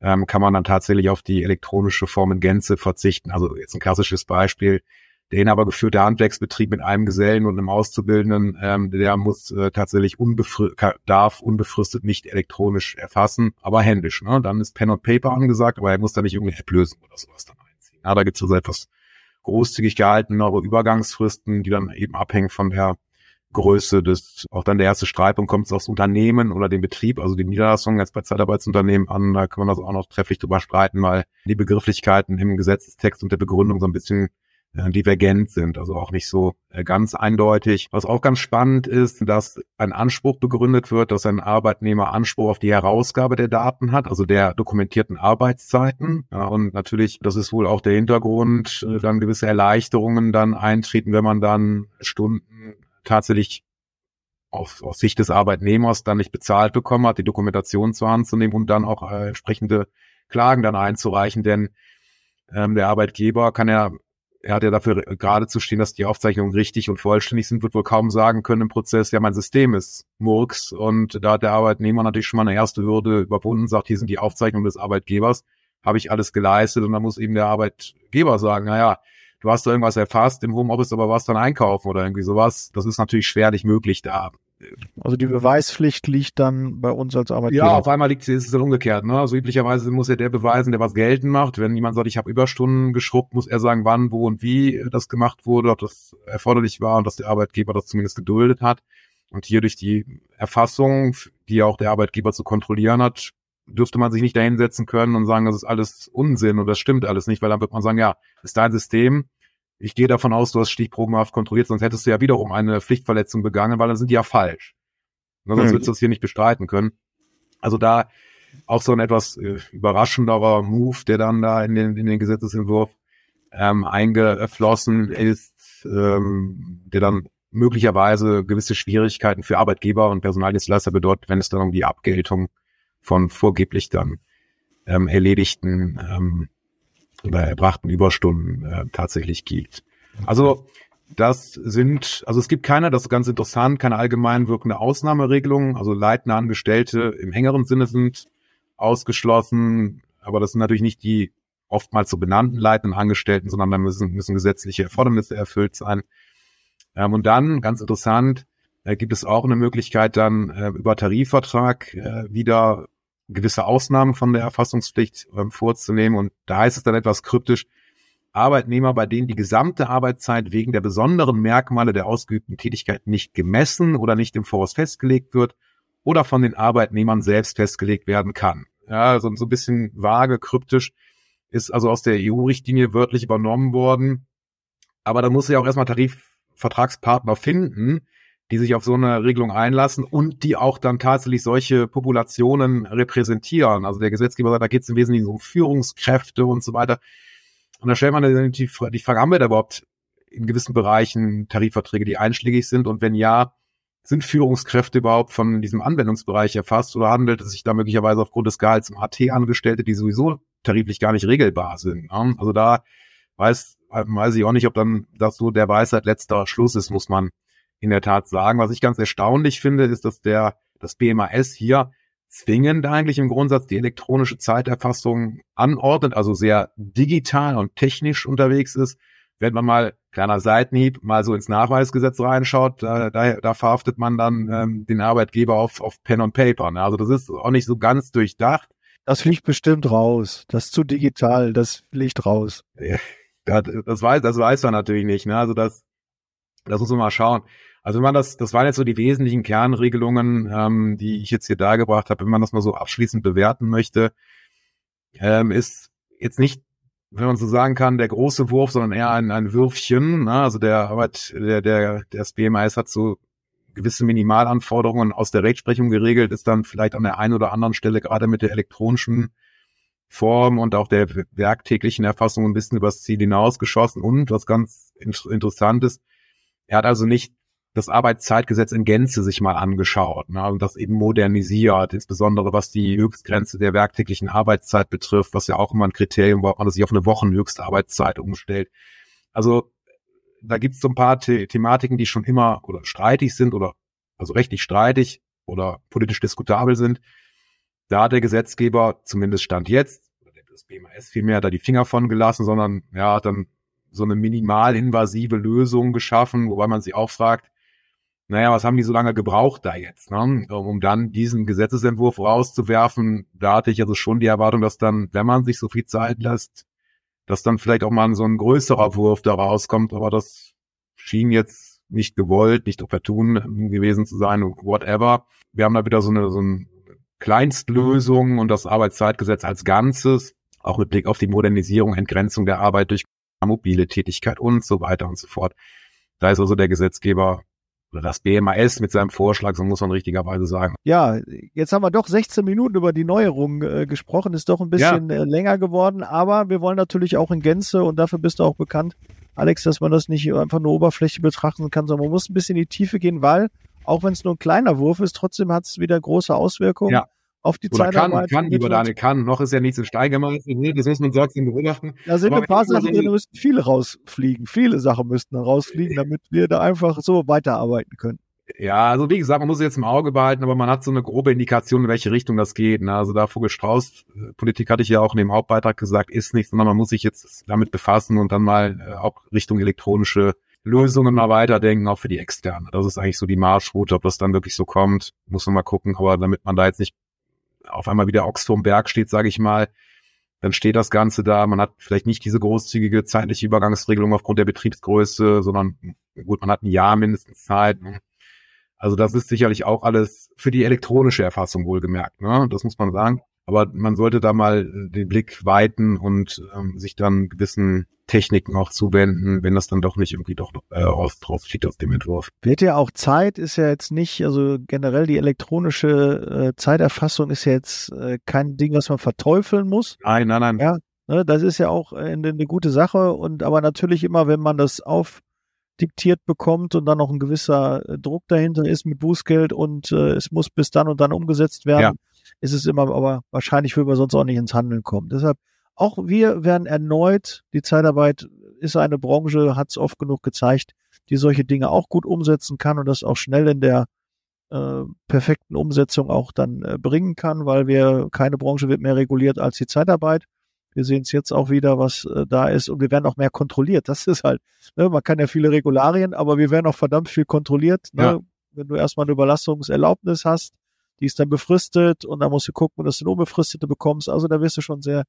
ähm, kann man dann tatsächlich auf die elektronische Form in Gänze verzichten. Also jetzt ein klassisches Beispiel. Der inhabergeführte Handwerksbetrieb mit einem Gesellen und einem Auszubildenden, ähm, der muss äh, tatsächlich unbefri darf unbefristet nicht elektronisch erfassen, aber händisch. Ne? Dann ist Pen und Paper angesagt, aber er muss da nicht irgendeine App lösen oder sowas dann einziehen. Ja, da gibt es also etwas großzügig gehaltenere Übergangsfristen, die dann eben abhängen von der Größe des, auch dann der erste Streitpunkt kommt es aufs Unternehmen oder den Betrieb, also die Niederlassung jetzt bei Zeitarbeitsunternehmen an, da kann man das auch noch trefflich drüber streiten, weil die Begrifflichkeiten im Gesetzestext und der Begründung so ein bisschen äh, divergent sind, also auch nicht so äh, ganz eindeutig. Was auch ganz spannend ist, dass ein Anspruch begründet wird, dass ein Arbeitnehmer Anspruch auf die Herausgabe der Daten hat, also der dokumentierten Arbeitszeiten. Ja, und natürlich, das ist wohl auch der Hintergrund, äh, dann gewisse Erleichterungen dann eintreten, wenn man dann Stunden tatsächlich auf, aus Sicht des Arbeitnehmers dann nicht bezahlt bekommen hat, die Dokumentation zur Hand zu nehmen und dann auch äh, entsprechende Klagen dann einzureichen, denn ähm, der Arbeitgeber kann ja, er hat ja dafür gerade zu stehen, dass die Aufzeichnungen richtig und vollständig sind, wird wohl kaum sagen können im Prozess, ja, mein System ist Murks. Und da hat der Arbeitnehmer natürlich schon mal eine erste Hürde überwunden, sagt, hier sind die Aufzeichnungen des Arbeitgebers, habe ich alles geleistet. Und dann muss eben der Arbeitgeber sagen, naja, du hast da irgendwas erfasst im Homeoffice, aber warst dann einkaufen oder irgendwie sowas. Das ist natürlich schwerlich möglich da. Also die Beweispflicht liegt dann bei uns als Arbeitgeber. Ja, auf einmal liegt ist es dann umgekehrt. Ne? Also üblicherweise muss ja der beweisen, der was geltend macht. Wenn jemand sagt, ich habe Überstunden geschrubbt, muss er sagen, wann, wo und wie das gemacht wurde, ob das erforderlich war und dass der Arbeitgeber das zumindest geduldet hat. Und hier durch die Erfassung, die auch der Arbeitgeber zu kontrollieren hat, dürfte man sich nicht dahinsetzen können und sagen, das ist alles Unsinn und das stimmt alles nicht, weil dann wird man sagen, ja, ist dein System. Ich gehe davon aus, du hast stichprobenhaft kontrolliert, sonst hättest du ja wiederum eine Pflichtverletzung begangen, weil dann sind die ja falsch. Ne, sonst mhm. würdest du das hier nicht bestreiten können. Also da auch so ein etwas äh, überraschenderer Move, der dann da in den, in den Gesetzesentwurf ähm, eingeflossen ist, ähm, der dann möglicherweise gewisse Schwierigkeiten für Arbeitgeber und Personaldienstleister bedeutet, wenn es dann um die Abgeltung von vorgeblich dann ähm, erledigten ähm, oder erbrachten Überstunden äh, tatsächlich gibt. Also das sind, also es gibt keine, das ist ganz interessant, keine allgemein wirkende Ausnahmeregelung. Also leitende Angestellte im engeren Sinne sind ausgeschlossen, aber das sind natürlich nicht die oftmals so benannten leitenden Angestellten, sondern da müssen, müssen gesetzliche Erfordernisse erfüllt sein. Ähm, und dann, ganz interessant, äh, gibt es auch eine Möglichkeit, dann äh, über Tarifvertrag äh, wieder gewisse Ausnahmen von der Erfassungspflicht ähm, vorzunehmen. Und da heißt es dann etwas kryptisch, Arbeitnehmer, bei denen die gesamte Arbeitszeit wegen der besonderen Merkmale der ausgeübten Tätigkeit nicht gemessen oder nicht im Voraus festgelegt wird oder von den Arbeitnehmern selbst festgelegt werden kann. Ja, so, so ein bisschen vage, kryptisch ist also aus der EU-Richtlinie wörtlich übernommen worden. Aber da muss ja auch erstmal Tarifvertragspartner finden, die sich auf so eine Regelung einlassen und die auch dann tatsächlich solche Populationen repräsentieren. Also der Gesetzgeber sagt, da geht es im Wesentlichen um Führungskräfte und so weiter. Und da stellt man dann die, die Frage, haben wir da überhaupt in gewissen Bereichen Tarifverträge, die einschlägig sind? Und wenn ja, sind Führungskräfte überhaupt von diesem Anwendungsbereich erfasst oder handelt es sich da möglicherweise aufgrund des Gehalts um HT-Angestellte, die sowieso tariflich gar nicht regelbar sind? Also da weiß, weiß ich auch nicht, ob dann das so der Weisheit letzter Schluss ist, muss man in der Tat sagen. Was ich ganz erstaunlich finde, ist, dass der, das BMAS hier zwingend eigentlich im Grundsatz die elektronische Zeiterfassung anordnet, also sehr digital und technisch unterwegs ist. Wenn man mal, kleiner Seitenhieb, mal so ins Nachweisgesetz reinschaut, da, da, da verhaftet man dann ähm, den Arbeitgeber auf, auf Pen und Paper. Ne? Also das ist auch nicht so ganz durchdacht. Das fliegt bestimmt raus. Das ist zu digital, das fliegt raus. Ja, das, weiß, das weiß man natürlich nicht. Ne? Also das, das muss man mal schauen. Also wenn man das, das waren jetzt so die wesentlichen Kernregelungen, ähm, die ich jetzt hier dargebracht habe, wenn man das mal so abschließend bewerten möchte, ähm, ist jetzt nicht, wenn man so sagen kann, der große Wurf, sondern eher ein, ein Würfchen. Ne? Also der Arbeit, der, der, das BMIS hat so gewisse Minimalanforderungen aus der Rechtsprechung geregelt, ist dann vielleicht an der einen oder anderen Stelle gerade mit der elektronischen Form und auch der werktäglichen Erfassung ein bisschen übers Ziel hinausgeschossen. Und was ganz interessant ist, er hat also nicht das Arbeitszeitgesetz in Gänze sich mal angeschaut ne, und das eben modernisiert, insbesondere was die Höchstgrenze der werktäglichen Arbeitszeit betrifft, was ja auch immer ein Kriterium war, man sich auf eine Wochenhöchstarbeitszeit umstellt. Also da gibt es so ein paar The Thematiken, die schon immer oder streitig sind oder also rechtlich streitig oder politisch diskutabel sind. Da hat der Gesetzgeber zumindest Stand jetzt, das BMAS vielmehr da die Finger von gelassen, sondern ja, hat dann so eine minimal invasive Lösung geschaffen, wobei man sich auch fragt, naja, was haben die so lange gebraucht da jetzt, ne? um dann diesen Gesetzesentwurf rauszuwerfen? Da hatte ich also schon die Erwartung, dass dann, wenn man sich so viel Zeit lässt, dass dann vielleicht auch mal so ein größerer Wurf da rauskommt, aber das schien jetzt nicht gewollt, nicht opportun gewesen zu sein, whatever. Wir haben da wieder so eine, so eine Kleinstlösung und das Arbeitszeitgesetz als Ganzes, auch mit Blick auf die Modernisierung, Entgrenzung der Arbeit durch mobile Tätigkeit und so weiter und so fort. Da ist also der Gesetzgeber oder das BMAS mit seinem Vorschlag, so muss man richtigerweise sagen. Ja, jetzt haben wir doch 16 Minuten über die Neuerungen äh, gesprochen, ist doch ein bisschen ja. äh, länger geworden, aber wir wollen natürlich auch in Gänze und dafür bist du auch bekannt, Alex, dass man das nicht einfach nur Oberfläche betrachten kann, sondern man muss ein bisschen in die Tiefe gehen, weil auch wenn es nur ein kleiner Wurf ist, trotzdem hat es wieder große Auswirkungen. Ja auf die Oder Zeitarbeit. Kann, kann, lieber Daniel, kann. Noch ist ja nicht so Stein. Nee, das muss man sorgsam beobachten. Da sind Aber ein paar Sachen drin, da müssten viele rausfliegen. Viele Sachen müssten rausfliegen, damit wir da einfach so weiterarbeiten können. Ja, also wie gesagt, man muss es jetzt im Auge behalten, aber man hat so eine grobe Indikation, in welche Richtung das geht. Ne? Also da Vogel-Strauß-Politik hatte ich ja auch in dem Hauptbeitrag gesagt, ist nicht, sondern man muss sich jetzt damit befassen und dann mal äh, auch Richtung elektronische Lösungen mal weiterdenken, auch für die externe. Das ist eigentlich so die Marschroute. Ob das dann wirklich so kommt, muss man mal gucken. Aber damit man da jetzt nicht auf einmal wieder Ochs vorm Berg steht, sage ich mal, dann steht das Ganze da. Man hat vielleicht nicht diese großzügige zeitliche Übergangsregelung aufgrund der Betriebsgröße, sondern gut, man hat ein Jahr mindestens Zeit. Ne? Also das ist sicherlich auch alles für die elektronische Erfassung wohlgemerkt. Ne? Das muss man sagen. Aber man sollte da mal äh, den Blick weiten und ähm, sich dann gewissen Techniken auch zuwenden, wenn das dann doch nicht irgendwie doch äh, aus, rausfliegt aus dem Entwurf. Wird ja auch Zeit, ist ja jetzt nicht, also generell die elektronische äh, Zeiterfassung ist ja jetzt äh, kein Ding, was man verteufeln muss. Nein, nein, nein. Ja, ne, das ist ja auch eine, eine gute Sache und aber natürlich immer, wenn man das aufdiktiert bekommt und dann noch ein gewisser äh, Druck dahinter ist mit Bußgeld und äh, es muss bis dann und dann umgesetzt werden. Ja ist es immer, aber wahrscheinlich würden wir sonst auch nicht ins Handeln kommen. Deshalb, auch wir werden erneut, die Zeitarbeit ist eine Branche, hat es oft genug gezeigt, die solche Dinge auch gut umsetzen kann und das auch schnell in der äh, perfekten Umsetzung auch dann äh, bringen kann, weil wir keine Branche wird mehr reguliert als die Zeitarbeit. Wir sehen es jetzt auch wieder, was äh, da ist und wir werden auch mehr kontrolliert. Das ist halt, ne, man kann ja viele Regularien, aber wir werden auch verdammt viel kontrolliert. Ne? Ja wenn du erstmal eine Überlastungserlaubnis hast, die ist dann befristet und dann musst du gucken, dass du eine unbefristete bekommst. Also da wirst du schon sehr,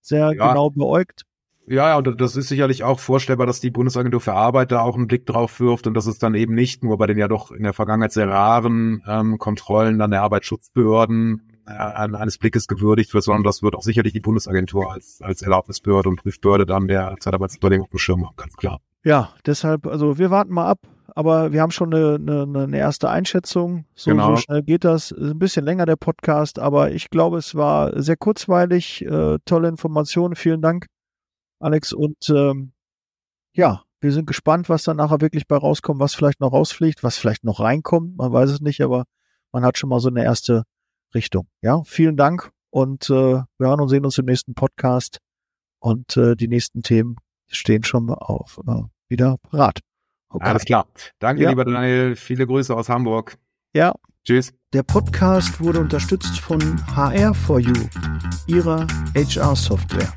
sehr ja. genau beäugt. Ja, ja, und das ist sicherlich auch vorstellbar, dass die Bundesagentur für Arbeit da auch einen Blick drauf wirft und dass es dann eben nicht nur bei den ja doch in der Vergangenheit sehr raren ähm, Kontrollen dann der Arbeitsschutzbehörden eines Blickes gewürdigt wird, sondern das wird auch sicherlich die Bundesagentur als, als Erlaubnisbehörde und Prüfbehörde dann der Zeitarbeitsüberlegung auf dem Schirm haben, ganz klar. Ja, deshalb, also wir warten mal ab, aber wir haben schon eine, eine, eine erste Einschätzung. So, genau. so schnell geht das. Ist ein bisschen länger der Podcast, aber ich glaube, es war sehr kurzweilig, äh, tolle Informationen. Vielen Dank, Alex. Und ähm, ja, wir sind gespannt, was dann nachher wirklich bei rauskommt, was vielleicht noch rausfliegt, was vielleicht noch reinkommt. Man weiß es nicht, aber man hat schon mal so eine erste Richtung. Ja, vielen Dank und äh, wir hören und sehen uns im nächsten Podcast und äh, die nächsten Themen stehen schon auf äh, wieder parat. Okay. Alles klar. Danke, ja. lieber Daniel. Viele Grüße aus Hamburg. Ja. Tschüss. Der Podcast wurde unterstützt von HR4U, ihrer HR-Software.